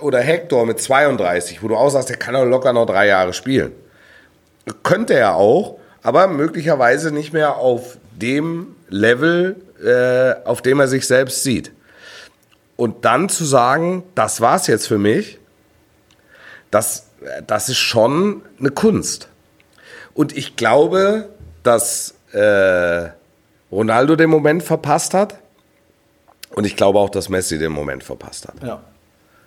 oder Hector mit 32, wo du auch sagst, der kann doch locker noch drei Jahre spielen. Könnte er auch, aber möglicherweise nicht mehr auf dem Level, äh, auf dem er sich selbst sieht. Und dann zu sagen, das war's jetzt für mich, das, das ist schon eine Kunst. Und ich glaube, dass äh, Ronaldo den Moment verpasst hat. Und ich glaube auch, dass Messi den Moment verpasst hat. Ja.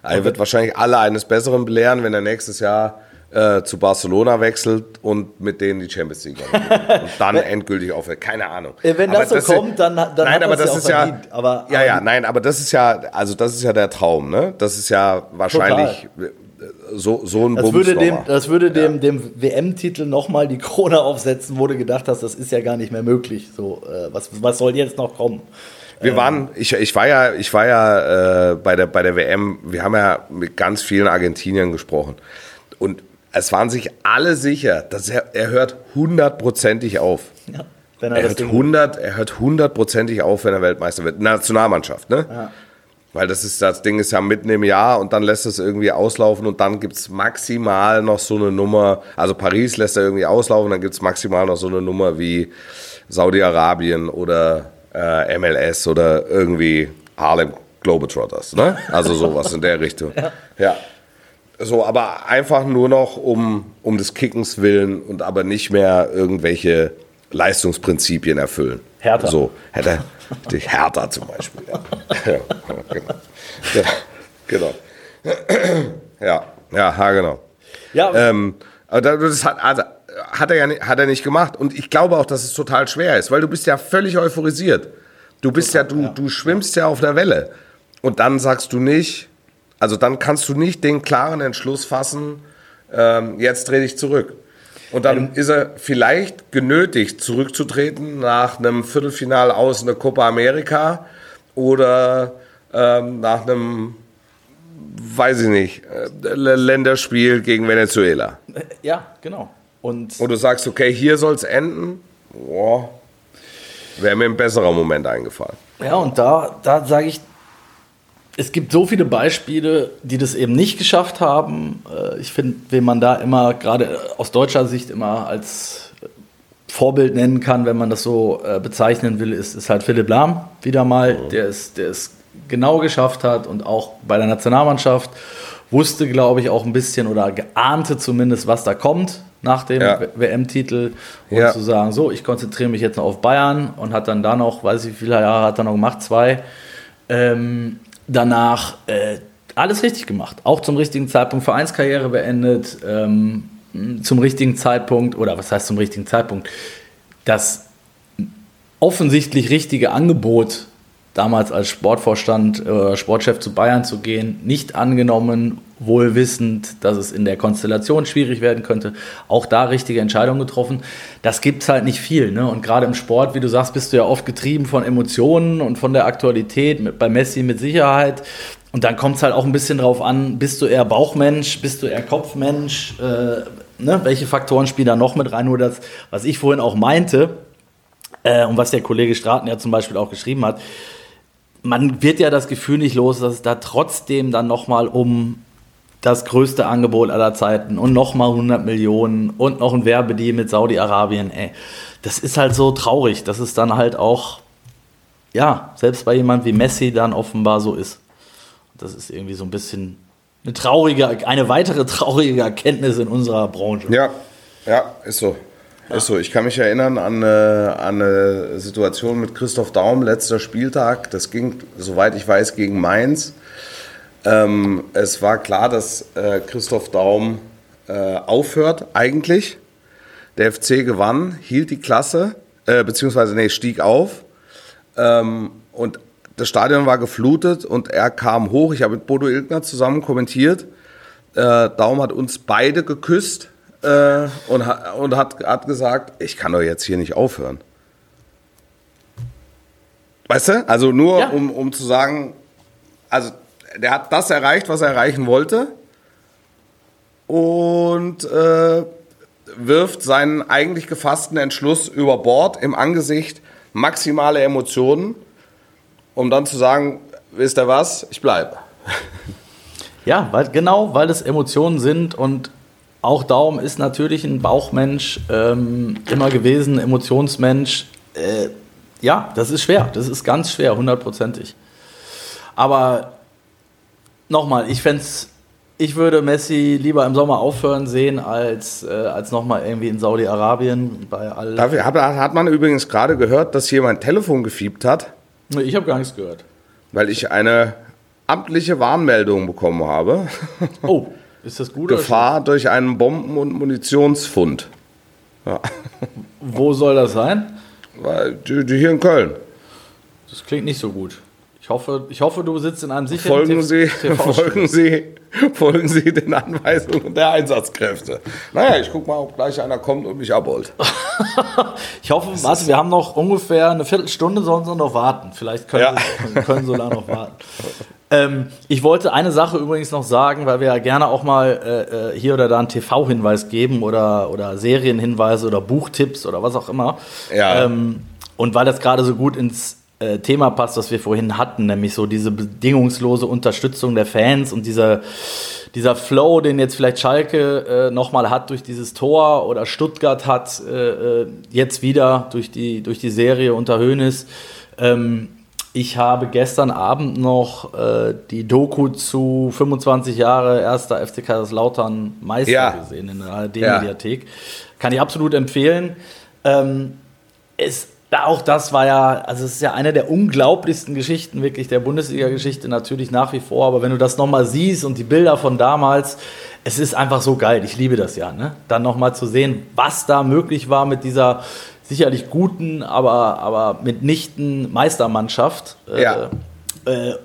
Er wird wahrscheinlich alle eines Besseren belehren, wenn er nächstes Jahr äh, zu Barcelona wechselt und mit denen die Champions League gewinnt. und dann endgültig aufhört. Keine Ahnung. Äh, wenn das so ist kommt, dann- dann nein, hat aber ja das auch ist ja. Aber- ja, ja, die- nein, aber das ist ja, also das ist ja der Traum, ne? Das ist ja wahrscheinlich äh, so, so ein Das Bums würde dem, das würde dem, dem WM-Titel nochmal die Krone aufsetzen, wo du gedacht hast, das ist ja gar nicht mehr möglich. So, äh, was, was soll jetzt noch kommen? Wir waren, ich, ich war ja, ich war ja äh, bei, der, bei der WM, wir haben ja mit ganz vielen Argentiniern gesprochen. Und es waren sich alle sicher, dass er, er hört hundertprozentig auf. Ja, wenn er Er hört, Ding 100, er hört hundertprozentig auf, wenn er Weltmeister wird. Nationalmannschaft, ne? Weil das ist, das Ding ist ja mitten im Jahr und dann lässt es irgendwie auslaufen und dann gibt's maximal noch so eine Nummer, also Paris lässt er irgendwie auslaufen, dann gibt's maximal noch so eine Nummer wie Saudi-Arabien oder äh, MLS oder irgendwie Harlem Globetrotters, ne? Also sowas in der Richtung. ja. So, aber einfach nur noch um, um des Kickens willen und aber nicht mehr irgendwelche Leistungsprinzipien erfüllen. Hertha. So, hätte die Hertha zum Beispiel. Ja, ja genau. Ja, genau. Ja, ja, ja, genau. Ja, Ähm, aber da- das hat, also, hat, er ja nicht, hat er nicht gemacht. Und ich glaube auch, dass es total schwer ist, weil du bist ja völlig euphorisiert. Du bist ja, du, du schwimmst ja auf der Welle. Und dann sagst du nicht, also dann kannst du nicht den klaren Entschluss fassen, ähm, jetzt dreh dich zurück. Und dann ist er vielleicht genötigt, zurückzutreten nach einem Viertelfinal aus einer Copa America oder ähm, nach einem, weiß ich nicht, äh, Länderspiel gegen Venezuela. ja, genau. Und Und du sagst, okay, hier soll es enden. Boah, wäre mir ein besserer Moment eingefallen. Ja, und da, da sage ich, es gibt so viele Beispiele, die das eben nicht geschafft haben. Äh, Ich finde, wen man da immer, gerade aus deutscher Sicht, immer als Vorbild nennen kann, wenn man das so äh, bezeichnen will, ist, ist halt Philipp Lahm wieder mal, der es, der es genau geschafft hat und auch bei der Nationalmannschaft wusste, glaube ich, auch ein bisschen oder geahnte zumindest, was da kommt nach dem Ja. WM-Titel und Ja. zu sagen, so, ich konzentriere mich jetzt noch auf Bayern und hat dann da noch, weiß ich wie viele Jahre hat er noch gemacht, zwei, ähm, danach äh, alles richtig gemacht. Auch zum richtigen Zeitpunkt Vereinskarriere beendet, ähm, zum richtigen Zeitpunkt, oder was heißt zum richtigen Zeitpunkt? Das offensichtlich richtige Angebot, damals als Sportvorstand, äh, Sportchef zu Bayern zu gehen, nicht angenommen, wohl wissend, dass es in der Konstellation schwierig werden könnte. Auch da richtige Entscheidungen getroffen. Das gibt es halt nicht viel. Ne? Und gerade im Sport, wie du sagst, bist du ja oft getrieben von Emotionen und von der Aktualität, mit, bei Messi mit Sicherheit. Und dann kommt es halt auch ein bisschen drauf an, bist du eher Bauchmensch, bist du eher Kopfmensch, äh, ne? welche Faktoren spielen da noch mit rein? Nur das, was ich vorhin auch meinte, äh, und was der Kollege Straten ja zum Beispiel auch geschrieben hat, man wird ja das Gefühl nicht los, dass es da trotzdem dann nochmal um das größte Angebot aller Zeiten und nochmal 100 Millionen und noch ein Werbedeal mit Saudi-Arabien. Das ist halt so traurig, dass es dann halt auch, ja, selbst bei jemand wie Messi dann offenbar so ist. Das ist irgendwie so ein bisschen eine traurige, eine weitere traurige Erkenntnis in unserer Branche. Ja, ja, ist so. Ist so. Ich kann mich erinnern an eine, an eine Situation mit Christoph Daum, letzter Spieltag. Das ging, soweit ich weiß, gegen Mainz. Ähm, es war klar, dass äh, Christoph Daum äh, aufhört, eigentlich. Der FC gewann, hielt die Klasse, äh, beziehungsweise, nee, stieg auf. Ähm, und das Stadion war geflutet und er kam hoch. Ich habe mit Bodo Ilgner zusammen kommentiert. Äh, Daum hat uns beide geküsst äh, und, und hat, hat gesagt, ich kann doch jetzt hier nicht aufhören. Weißt du? Also nur, Ja. um, um zu sagen, also der hat das erreicht, was er erreichen wollte und äh, wirft seinen eigentlich gefassten Entschluss über Bord im Angesicht maximale Emotionen, um dann zu sagen, wisst ihr was, ich bleibe. Ja, weil, genau, weil es Emotionen sind und auch Daum ist natürlich ein Bauchmensch, ähm, immer gewesen, Emotionsmensch. Äh, ja, das ist schwer, das ist ganz schwer, hundertprozentig. Aber nochmal, ich fände ich würde Messi lieber im Sommer aufhören sehen, als, äh, als nochmal irgendwie in Saudi-Arabien bei all. Dafür hat, hat man übrigens gerade gehört, dass hier mein Telefon gefiebt hat, Nee, Ich habe gar nichts gehört. weil ich eine amtliche Warnmeldung bekommen habe. Oh, ist das gut? oder Gefahr durch einen Bomben- und Munitionsfund. schlecht? Wo soll das sein? Hier in Köln. Das klingt nicht so gut. Ich hoffe, ich hoffe du sitzt in einem sicheren Folgen Sie, folgen, Sie, folgen Sie den Anweisungen der Einsatzkräfte. Naja, ich guck mal, ob gleich einer kommt und mich abholt. Ich hoffe, warte, wir haben noch ungefähr eine Viertelstunde, sollen sie noch warten. Vielleicht können, Ja. sie, können so lange noch warten. Ähm, ich wollte eine Sache übrigens noch sagen, weil wir ja gerne auch mal äh, äh hier oder da einen TV-Hinweis geben oder, oder Serienhinweise oder Buchtipps oder was auch immer. Ja. Ähm, und weil das gerade so gut ins äh, Thema passt, was wir vorhin hatten, nämlich so diese bedingungslose Unterstützung der Fans und dieser, dieser Flow, den jetzt vielleicht Schalke äh, nochmal hat durch dieses Tor oder Stuttgart hat äh, äh jetzt wieder durch die, durch die Serie unter Hoeneß. Ähm, ich habe gestern Abend noch äh, die Doku zu 25 Jahre erster FC Kaiserslautern Meister Ja. gesehen in der ARD-Mediathek. Kann ich absolut empfehlen. Ähm, es, da auch das war ja, also es ist ja eine der unglaublichsten Geschichten wirklich der Bundesliga-Geschichte natürlich nach wie vor. Aber wenn du das nochmal siehst und die Bilder von damals, es ist einfach so geil. Ich liebe das ja. Ne? Dann nochmal zu sehen, was da möglich war mit dieser sicherlich guten, aber, aber mitnichten Meistermannschaft. Äh, Ja. äh,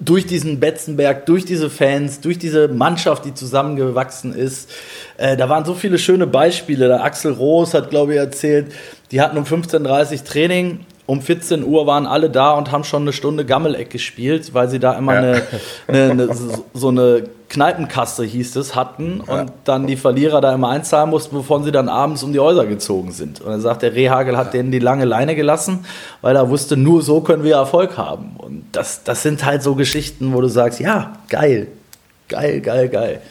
durch diesen Betzenberg, durch diese Fans, durch diese Mannschaft, die zusammengewachsen ist. Äh, da waren so viele schöne Beispiele. Der Axel Roos hat, glaube ich, erzählt, die hatten um 15.30 Uhr Training, um 14 Uhr waren alle da und haben schon eine Stunde Gammeleck gespielt, weil sie da immer Ja. eine, eine, eine, so- eine Kneipenkasse, hieß es, hatten und dann die Verlierer da immer einzahlen mussten, wovon sie dann abends um die Häuser gezogen sind. Und er sagt, der Rehagel hat denen die lange Leine gelassen, weil er wusste, nur so können wir Erfolg haben. Und das, das sind halt so Geschichten, wo du sagst, ja, geil, geil, geil, geil.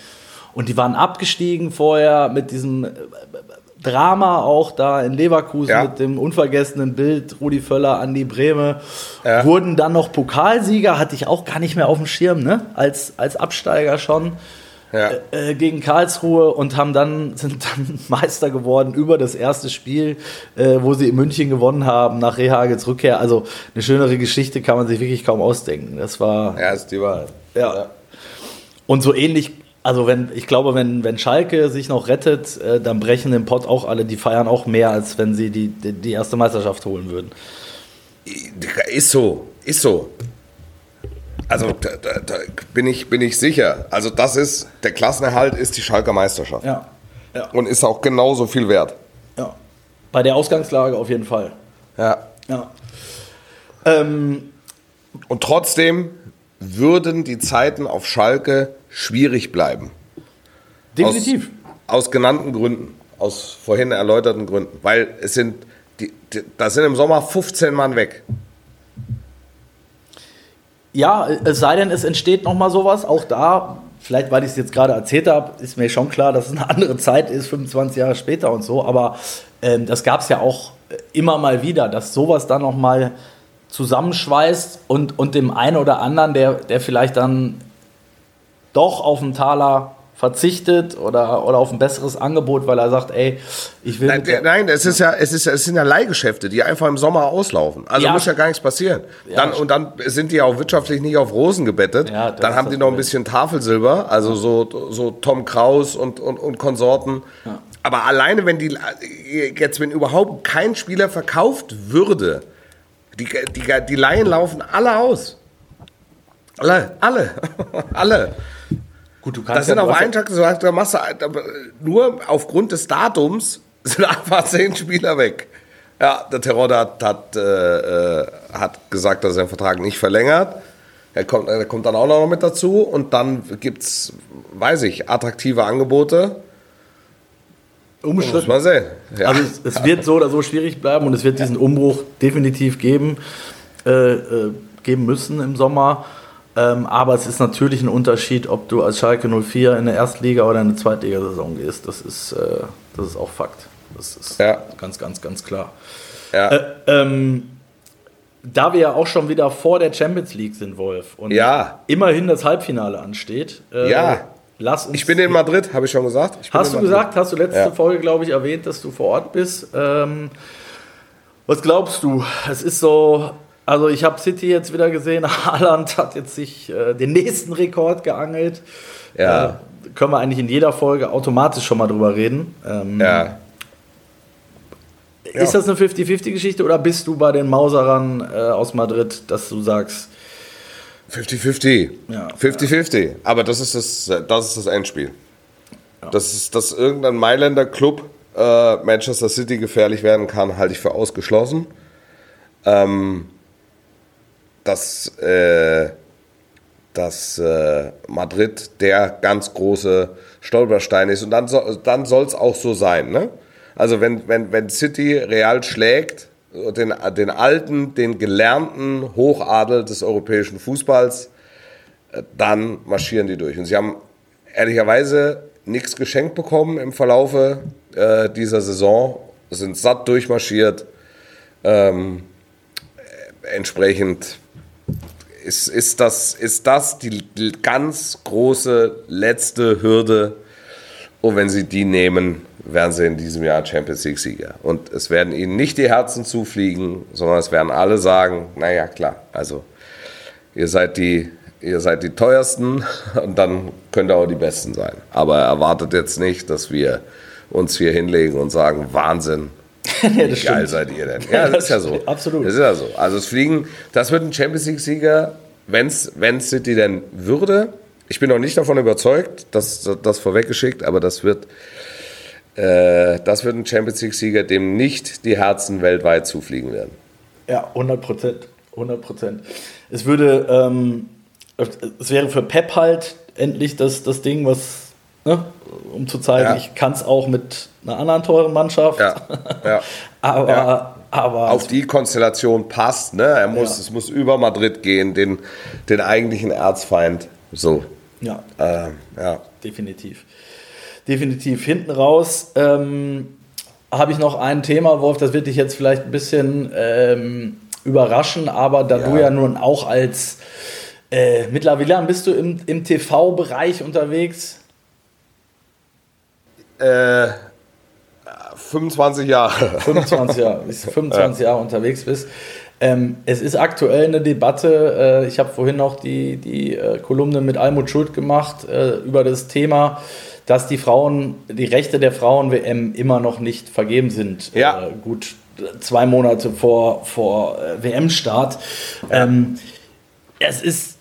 Und die waren abgestiegen vorher mit diesem Drama auch da in Leverkusen Ja. mit dem unvergessenen Bild Rudi Völler, Andi Brehme. Ja. Wurden dann noch Pokalsieger, hatte ich auch gar nicht mehr auf dem Schirm, ne? Als, als Absteiger schon Ja. äh, gegen Karlsruhe und haben dann, sind dann Meister geworden über das erste Spiel, äh, wo sie in München gewonnen haben, nach Rehagels Rückkehr. Also eine schönere Geschichte kann man sich wirklich kaum ausdenken. Das war. Ja, ist die Wahrheit. Ja. Und so ähnlich, also wenn, ich glaube, wenn, wenn Schalke sich noch rettet, äh, dann brechen im Pott auch alle, die feiern auch mehr, als wenn sie die, die, die erste Meisterschaft holen würden. Ist so, ist so. Also da, da, da bin, ich, bin ich sicher. Also das ist, der Klassenerhalt ist die Schalker Meisterschaft. Ja. Ja. Und ist auch genauso viel wert. ja. Bei der Ausgangslage auf jeden Fall. Ja. Ja. Ähm, Und trotzdem würden die Zeiten auf Schalke schwierig bleiben. definitiv. Aus, aus genannten Gründen. Aus vorhin erläuterten Gründen. Weil es sind, die, die, da sind im Sommer 15 Mann weg. Ja, es sei denn, es entsteht noch mal sowas. Auch da, vielleicht weil ich es jetzt gerade erzählt habe, ist mir schon klar, dass es eine andere Zeit ist, 25 Jahre später und so. Aber ähm, das gab es ja auch immer mal wieder, dass sowas dann noch mal zusammenschweißt und, und dem einen oder anderen, der, der vielleicht dann doch auf einen Taler verzichtet oder, oder auf ein besseres Angebot, weil er sagt, ey, ich will Nein, nein es, ist ja, es, ist, ja- es sind ja Leihgeschäfte, die einfach im Sommer auslaufen. Also Ja. muss ja gar nichts passieren. Ja. Dann, und dann sind die ja auch wirtschaftlich nicht auf Rosen gebettet. Ja, dann haben die noch ein bisschen Tafelsilber, also so, so Tom Kraus und, und, und Konsorten. Aber alleine, wenn die jetzt, wenn überhaupt kein Spieler verkauft würde, die, die, die Laien laufen alle aus. Alle, alle, alle. Gut, du kannst Das sind ja- auf einen Tag gesagt, da machst du nur aufgrund des Datums sind einfach zehn Spieler weg. Ja, der Terror hat, hat, äh, äh, hat gesagt, dass er den Vertrag nicht verlängert. Er kommt, er kommt dann auch noch mit dazu und dann gibt es, weiß ich, attraktive Angebote. Muss umstritten. man sehen. Ja. Also es, es wird so oder so schwierig bleiben und es wird diesen Umbruch definitiv geben, äh, äh, geben müssen im Sommer. Ähm, aber es ist natürlich ein Unterschied, ob du als Schalke 04 in der Erstliga oder in der Zweitligasaison gehst. Das ist, äh, das ist auch Fakt. Das ist Ja. ganz, ganz, ganz klar. ja. Äh, ähm, da wir ja auch schon wieder vor der Champions League sind, Wolf, und Ja. immerhin das Halbfinale ansteht, äh, Ja. lass uns ich bin in Madrid, habe ich schon gesagt. Ich Hast du gesagt, hast du letzte Ja. Folge, glaube ich, erwähnt, dass du vor Ort bist. Ähm, was glaubst du? Es ist so, also ich habe City jetzt wieder gesehen, Haaland hat jetzt sich äh, den nächsten Rekord geangelt. Ja. Äh, können wir eigentlich in jeder Folge automatisch schon mal drüber reden. Ähm, Ja. Ist das eine 50-50-Geschichte oder bist du bei den Mauserern äh, aus Madrid, dass du sagst, 50-50. Ja. 50-50. Aber das ist das, das ist das Endspiel. Das ist, dass irgendein Mailänder Club äh, Manchester City gefährlich werden kann, halte ich für ausgeschlossen. Ähm, dass, äh, dass äh, Madrid der ganz große Stolperstein ist. Und dann, so, dann soll es auch so sein. Ne? Also wenn, wenn, wenn City Real schlägt, den, den alten, den gelernten Hochadel des europäischen Fußballs, äh, dann marschieren die durch. Und sie haben ehrlicherweise nichts geschenkt bekommen im Verlaufe äh, dieser Saison, sind satt durchmarschiert. Ähm, entsprechend ist, ist, das, ist das die, ganz große letzte Hürde. Und wenn sie die nehmen, werden sie in diesem Jahr Champions League-Sieger. Und es werden ihnen nicht die Herzen zufliegen, sondern es werden alle sagen, naja, klar, also ihr seid die, ihr seid die teuersten und dann könnt ihr auch die Besten sein. Aber erwartet jetzt nicht, dass wir uns hier hinlegen und sagen, Wahnsinn, Ja, das wie geil seid ihr denn? Ja, das ist ja so. Absolut. Das ist ja so. Also es fliegen, das wird ein Champions League-Sieger, wenn es City denn würde. Ich bin noch nicht davon überzeugt, das, das vorweggeschickt, aber das wird, äh, das wird ein Champions League-Sieger, dem nicht die Herzen weltweit zufliegen werden. Ja, 100 Prozent. 100 Prozent. Es würde, ähm, es wäre für Pep halt endlich das, das Ding, was, ne, um zu zeigen, Ja. ich kann es auch mit einer anderen teuren Mannschaft. Ja, ja. aber, Ja. aber Auf die Konstellation passt, ne? Er muss, es muss über Madrid gehen, den, den eigentlichen Erzfeind. So. ja, Äh, ja. definitiv. Definitiv. Hinten raus ähm, habe ich noch ein Thema, Wolf, das wird dich jetzt vielleicht ein bisschen ähm, überraschen, aber da du Ja. nun auch als äh, mittlerweile bist du im, im TV-Bereich unterwegs? Äh, 25 Jahre. 25 Jahre, bis du 25 Jahre unterwegs bist. Ähm, es ist aktuell eine Debatte. Äh, ich habe vorhin noch die, die äh, Kolumne mit Almut Schuld gemacht äh, über das Thema, dass die Frauen, die Rechte der Frauen-WM immer noch nicht vergeben sind. Ja. Äh, gut zwei Monate vor, vor äh, WM-Start. Ähm, es ist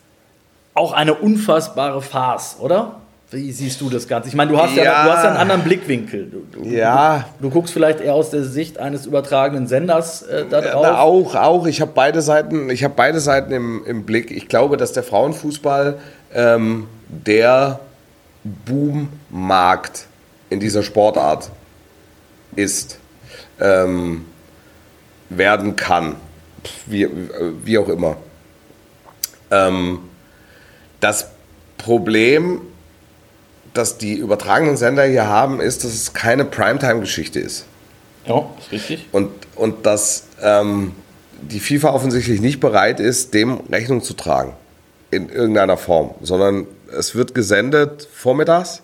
auch eine unfassbare Farce, oder? Wie siehst du das Ganze? Ich meine, du hast ja, Ja. du hast ja einen anderen Blickwinkel. Du, du, Ja. Du, du guckst vielleicht eher aus der Sicht eines übertragenen Senders äh, da drauf. na, auch, auch. Ich habe beide Seiten, ich habe beide Seiten im, im Blick. Ich glaube, dass der Frauenfußball ähm, der Boommarkt in dieser Sportart ist, ähm, werden kann, wie, wie auch immer. Ähm, das Problem, das die übertragenen Sender hier haben, ist, dass es keine Primetime-Geschichte ist. Ja, ist richtig. Und, und dass ähm, die FIFA offensichtlich nicht bereit ist, dem Rechnung zu tragen. In irgendeiner Form. Sondern es wird gesendet vormittags,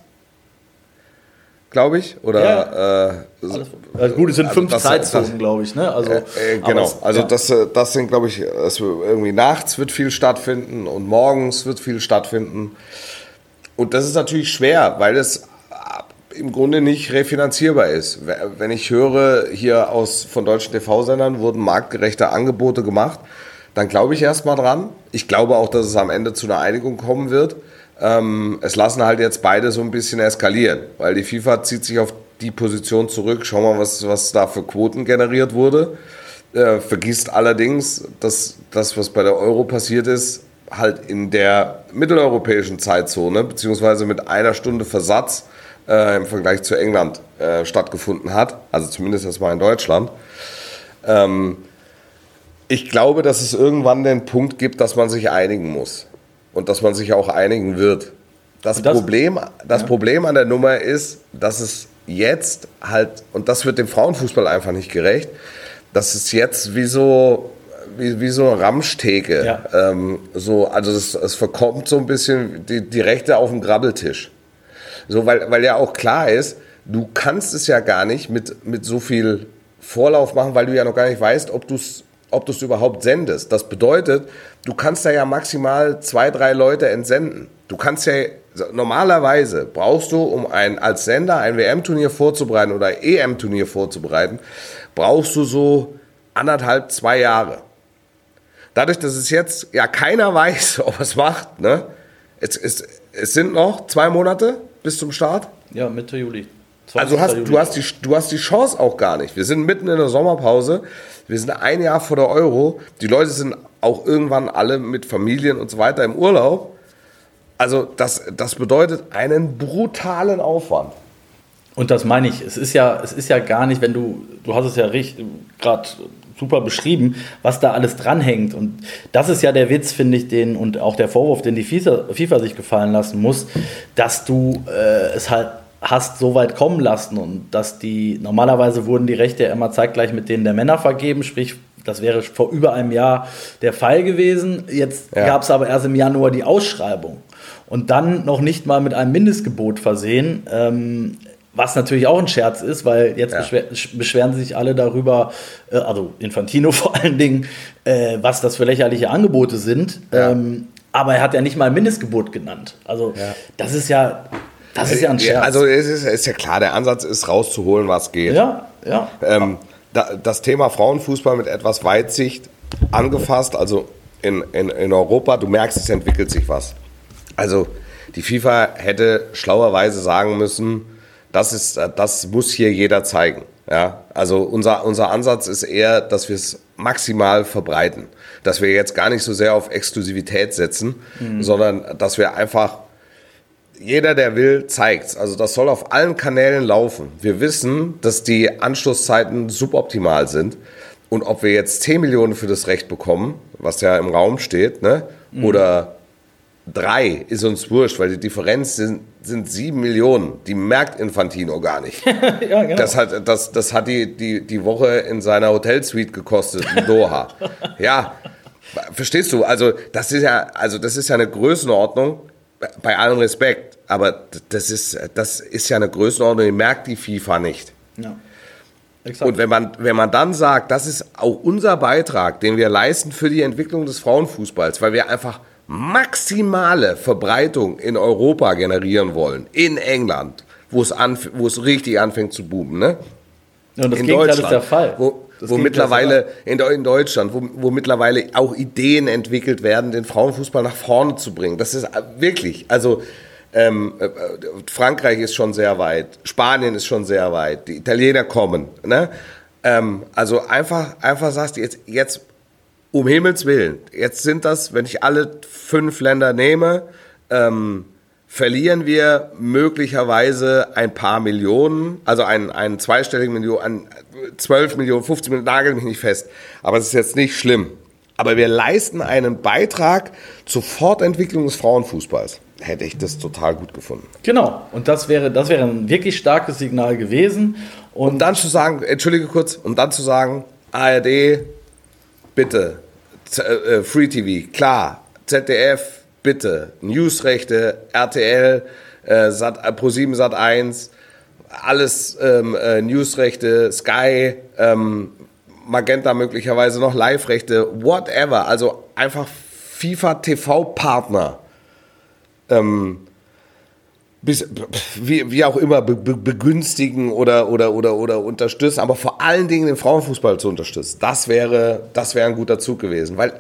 glaube ich. Oder äh, Alles, also gut, es sind Also fünf das- Zeitzonen, glaube ich. Ne? Also, äh, aber genau, es- also ja. das, äh, das sind, glaube ich, irgendwie nachts wird viel stattfinden und morgens wird viel stattfinden. Und das ist natürlich schwer, weil es äh, im Grunde nicht refinanzierbar ist. Wenn ich höre, hier aus von deutschen TV-Sendern wurden marktgerechte Angebote gemacht, dann glaube ich erstmal dran. Ich glaube auch, dass es am Ende zu einer Einigung kommen wird. Ähm, es lassen halt jetzt beide so ein bisschen eskalieren, weil die FIFA zieht sich auf die Position zurück. Schau mal, was, was da für Quoten generiert wurde. Äh, vergisst allerdings, dass das, was bei der Euro passiert ist, halt in der mitteleuropäischen Zeitzone, beziehungsweise mit einer Stunde Versatz äh, im Vergleich zu England äh, stattgefunden hat. Also zumindest erstmal in Deutschland. Ähm, ich glaube, dass es irgendwann den Punkt gibt, dass man sich einigen muss. Und dass man sich auch einigen wird. Das, das- Problem, das Problem an der Nummer ist, dass es jetzt halt, und das wird dem Frauenfußball einfach nicht gerecht, dass es jetzt wie so, wie, wie so eine Ramschtheke, Ja. ähm, so, also es, es verkommt so ein bisschen die, die Rechte auf dem Grabbeltisch. So, weil, weil ja auch klar ist, du kannst es ja gar nicht mit, mit so viel Vorlauf machen, weil du ja noch gar nicht weißt, ob du es ob du's überhaupt sendest. Das bedeutet, du kannst da ja maximal zwei, drei Leute entsenden. Du kannst ja, normalerweise brauchst du, um ein, als Sender ein WM-Turnier vorzubereiten oder EM-Turnier vorzubereiten, brauchst du so anderthalb, zwei Jahre. Dadurch, dass es jetzt ja keiner weiß, ob er es macht, ne? Es, es, es sind noch zwei Monate bis zum Start. ja, Mitte Juli. Also 20. hast, du, hast die, du hast die Chance auch gar nicht. Wir sind mitten in der Sommerpause. Wir sind ein Jahr vor der Euro. Die Leute sind auch irgendwann alle mit Familien und so weiter im Urlaub. Also das, das bedeutet einen brutalen Aufwand. Und das meine ich. Es ist ja, es ist ja gar nicht, wenn du, du hast es ja gerade super beschrieben, was da alles dranhängt. Und das ist ja der Witz, finde ich, den und auch der Vorwurf, den die FIFA, FIFA sich gefallen lassen muss, dass du äh, es halt hast so weit kommen lassen und dass die normalerweise wurden die Rechte ja immer zeitgleich mit denen der Männer vergeben, sprich das wäre vor über einem Jahr der Fall gewesen. Jetzt Ja. gab es aber erst im Januar die Ausschreibung und dann noch nicht mal mit einem Mindestgebot versehen. Ähm, was natürlich auch ein Scherz ist, weil jetzt Ja. beschwer beschweren sich alle darüber, äh, also Infantino vor allen Dingen, äh, was das für lächerliche Angebote sind. Ja. Ähm, aber er hat ja nicht mal Mindestgebot genannt. Also Ja. das ist ja, das ist ja ein Scherz. Also es ist, ist ja klar, der Ansatz ist rauszuholen, was geht. ja, ja. Ähm, da, das Thema Frauenfußball mit etwas Weitsicht angefasst, also in, in, in Europa, du merkst, es entwickelt sich was. Also die FIFA hätte schlauerweise sagen müssen, das, ist, das muss hier jeder zeigen. Ja? Also unser, unser Ansatz ist eher, dass wir es maximal verbreiten. Dass wir jetzt gar nicht so sehr auf Exklusivität setzen, sondern dass wir einfach jeder, der will, zeigt's. Also das soll auf allen Kanälen laufen. Wir wissen, dass die Anschlusszeiten suboptimal sind. Und ob wir jetzt 10 Millionen für das Recht bekommen, was ja im Raum steht, ne? oder drei, ist uns wurscht, weil die Differenz sind, sind 7 Millionen. Die merkt Infantino gar nicht. ja genau. Das hat, das, das hat die, die, die Woche in seiner Hotelsuite gekostet in Doha. ja, verstehst du? Also das ist ja, also das ist ja eine Größenordnung, bei allem Respekt, aber das ist, das ist ja eine Größenordnung, die merkt die FIFA nicht. ja. Exakt. Und wenn man, wenn man dann sagt, das ist auch unser Beitrag, den wir leisten für die Entwicklung des Frauenfußballs, weil wir einfach maximale Verbreitung in Europa generieren wollen, in England, wo es, anf wo es richtig anfängt zu boomen, ne? Ja, und das in Gegenteil Deutschland, ist der Fall. Wo, wo mittlerweile in, in Deutschland, wo, wo mittlerweile auch Ideen entwickelt werden, den Frauenfußball nach vorne zu bringen. Das ist äh, wirklich, also ähm, äh, Frankreich ist schon sehr weit, Spanien ist schon sehr weit, die Italiener kommen. Ne? Ähm, also einfach, einfach sagst du jetzt, jetzt um Himmels Willen, jetzt sind das, wenn ich alle fünf Länder nehme, ähm, verlieren wir möglicherweise ein paar Millionen, also einen, einen zweistelligen Million, an 12 Millionen, 15 Millionen, nagel mich nicht fest. Aber es ist jetzt nicht schlimm. Aber wir leisten einen Beitrag zur Fortentwicklung des Frauenfußballs. Hätte ich das total gut gefunden. Genau. Und das wäre, das wäre ein wirklich starkes Signal gewesen. Und Und dann zu sagen, entschuldige kurz, um dann zu sagen, ARD, bitte, Z äh, Free TV, klar, ZDF, bitte, Newsrechte, RTL, äh, Sat, äh, Pro7 Sat 1, alles ähm, äh, Newsrechte, Sky, ähm, Magenta möglicherweise noch Live-Rechte, whatever, also einfach FIFA TV-Partner bis, wie, wie auch immer be, be, begünstigen oder, oder, oder, oder unterstützen, aber vor allen Dingen den Frauenfußball zu unterstützen. Das wäre, das wäre ein guter Zug gewesen. Weil äh,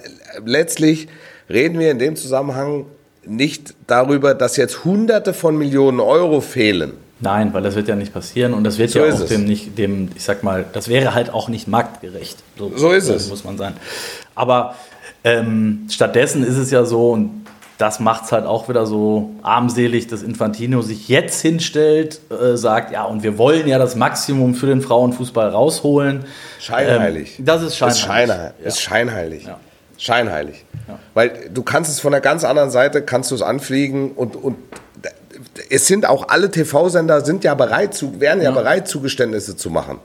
letztlich reden wir in dem Zusammenhang nicht darüber, dass jetzt Hunderte von Millionen Euro fehlen. Nein, weil das wird ja nicht passieren und das wird So ja auch dem nicht, dem, ich sag mal, das wäre halt auch nicht marktgerecht. So ist es. Muss man sein. Aber ähm, stattdessen ist es ja so, und das macht es halt auch wieder so armselig, dass Infantino sich jetzt hinstellt, äh, sagt, ja, und wir wollen ja das Maximum für den Frauenfußball rausholen. Scheinheilig. Ähm, das ist scheinheilig. Ist, scheinheilig. Ja. ist scheinheilig. Ja. Scheinheilig. Weil du kannst es von der ganz anderen Seite, kannst du es anfliegen und, und es sind auch alle TV-Sender sind ja bereit zu, wären ja, bereit, Zugeständnisse zu machen.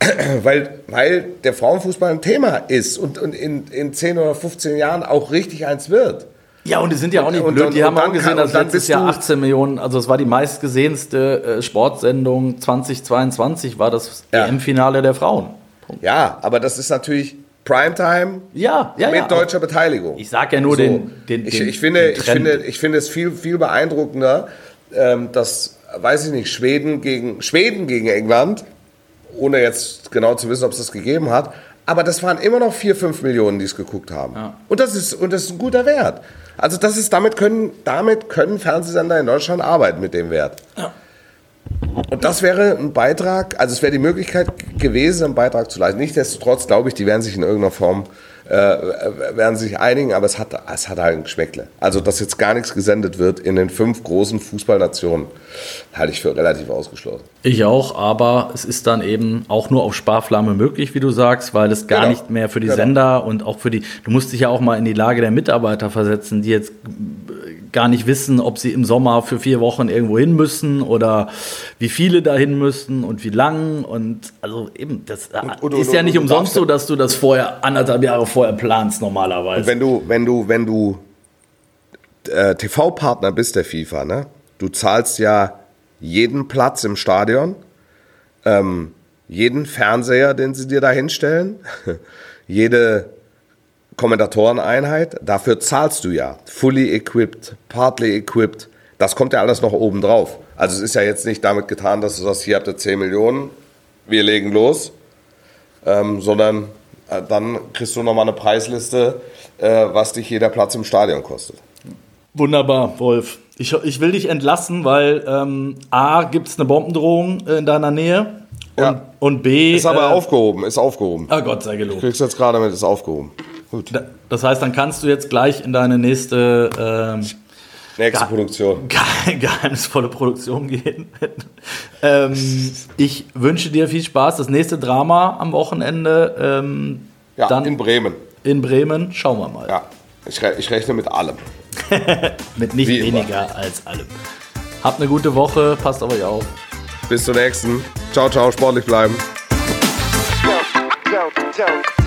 Weil, weil der Frauenfußball ein Thema ist und, und in, in 10 oder 15 Jahren auch richtig eins wird. Ja, und die sind ja auch nicht Und- blöd. und- die und haben auch gesehen, kann- dass letztes Jahr du- 18 Millionen, also es war die meistgesehenste äh, Sportsendung 2022, war das Ja. EM-Finale der Frauen. Punkt. Ja, aber das ist natürlich Primetime Ja, ja, mit ja. deutscher Beteiligung. Ich sage ja nur So. den, den, ich, den, ich, finde, den ich, finde, ich finde es viel, viel beeindruckender, ähm, dass, weiß ich nicht, Schweden gegen, Schweden gegen England, ohne jetzt genau zu wissen, ob es das gegeben hat, aber das waren immer noch 4, 5 Millionen, die es geguckt haben. Und, das ist, und das ist ein guter Wert. Also das ist, damit können, damit können Fernsehsender in Deutschland arbeiten mit dem Wert. und das wäre ein Beitrag, also es wäre die Möglichkeit gewesen, einen Beitrag zu leisten. Nichtsdestotrotz glaube ich, die werden sich in irgendeiner Form äh, werden sich einigen, aber es hat, es hat halt ein Geschmäckle. Also, dass jetzt gar nichts gesendet wird in den fünf großen Fußballnationen, halte ich für relativ ausgeschlossen. Ich auch, aber es ist dann eben auch nur auf Sparflamme möglich, wie du sagst, weil es gar Genau. nicht mehr für die Genau. Sender und auch für die, du musst dich ja auch mal in die Lage der Mitarbeiter versetzen, die jetzt gar nicht wissen, ob sie im Sommer für vier Wochen irgendwo hin müssen oder wie viele dahin müssen und wie lang und also eben, das und- ist und- ja nicht und umsonst so, dass du das vorher, anderthalb Jahre vorher planst normalerweise. Wenn du, wenn du, wenn du äh, TV-Partner bist der FIFA, ne? Du zahlst ja jeden Platz im Stadion, ähm, jeden Fernseher, den sie dir da hinstellen, jede Kommentatoreneinheit, dafür zahlst du ja. Fully equipped, partly equipped. Das kommt ja alles noch oben drauf. Also es ist ja jetzt nicht damit getan, dass du sagst, hier habt ihr 10 Millionen, wir legen los, ähm, sondern äh, dann kriegst du nochmal eine Preisliste, äh, was dich jeder Platz im Stadion kostet. Wunderbar, Wolf. Ich, ich will dich entlassen, weil ähm, A, gibt es eine Bombendrohung in deiner Nähe und, Ja. und B. Ist aber äh, aufgehoben, ist aufgehoben. Ah Gott sei gelobt. Kriegst jetzt gerade mit, ist aufgehoben. Gut. Da- Das heißt, dann kannst du jetzt gleich in deine nächste ähm, Nächste Produktion. ge- geheimnisvolle Produktion gehen. ähm, ich wünsche dir viel Spaß. Das nächste Drama am Wochenende ähm, Ja, dann in Bremen. in Bremen. Schauen wir mal. Ja, ich, re ich rechne mit allem. Mit nicht Wie immer. weniger als allem. Habt eine gute Woche. Passt auf euch auf. Bis zur nächsten. Ciao, ciao, sportlich bleiben. Don't, don't, don't.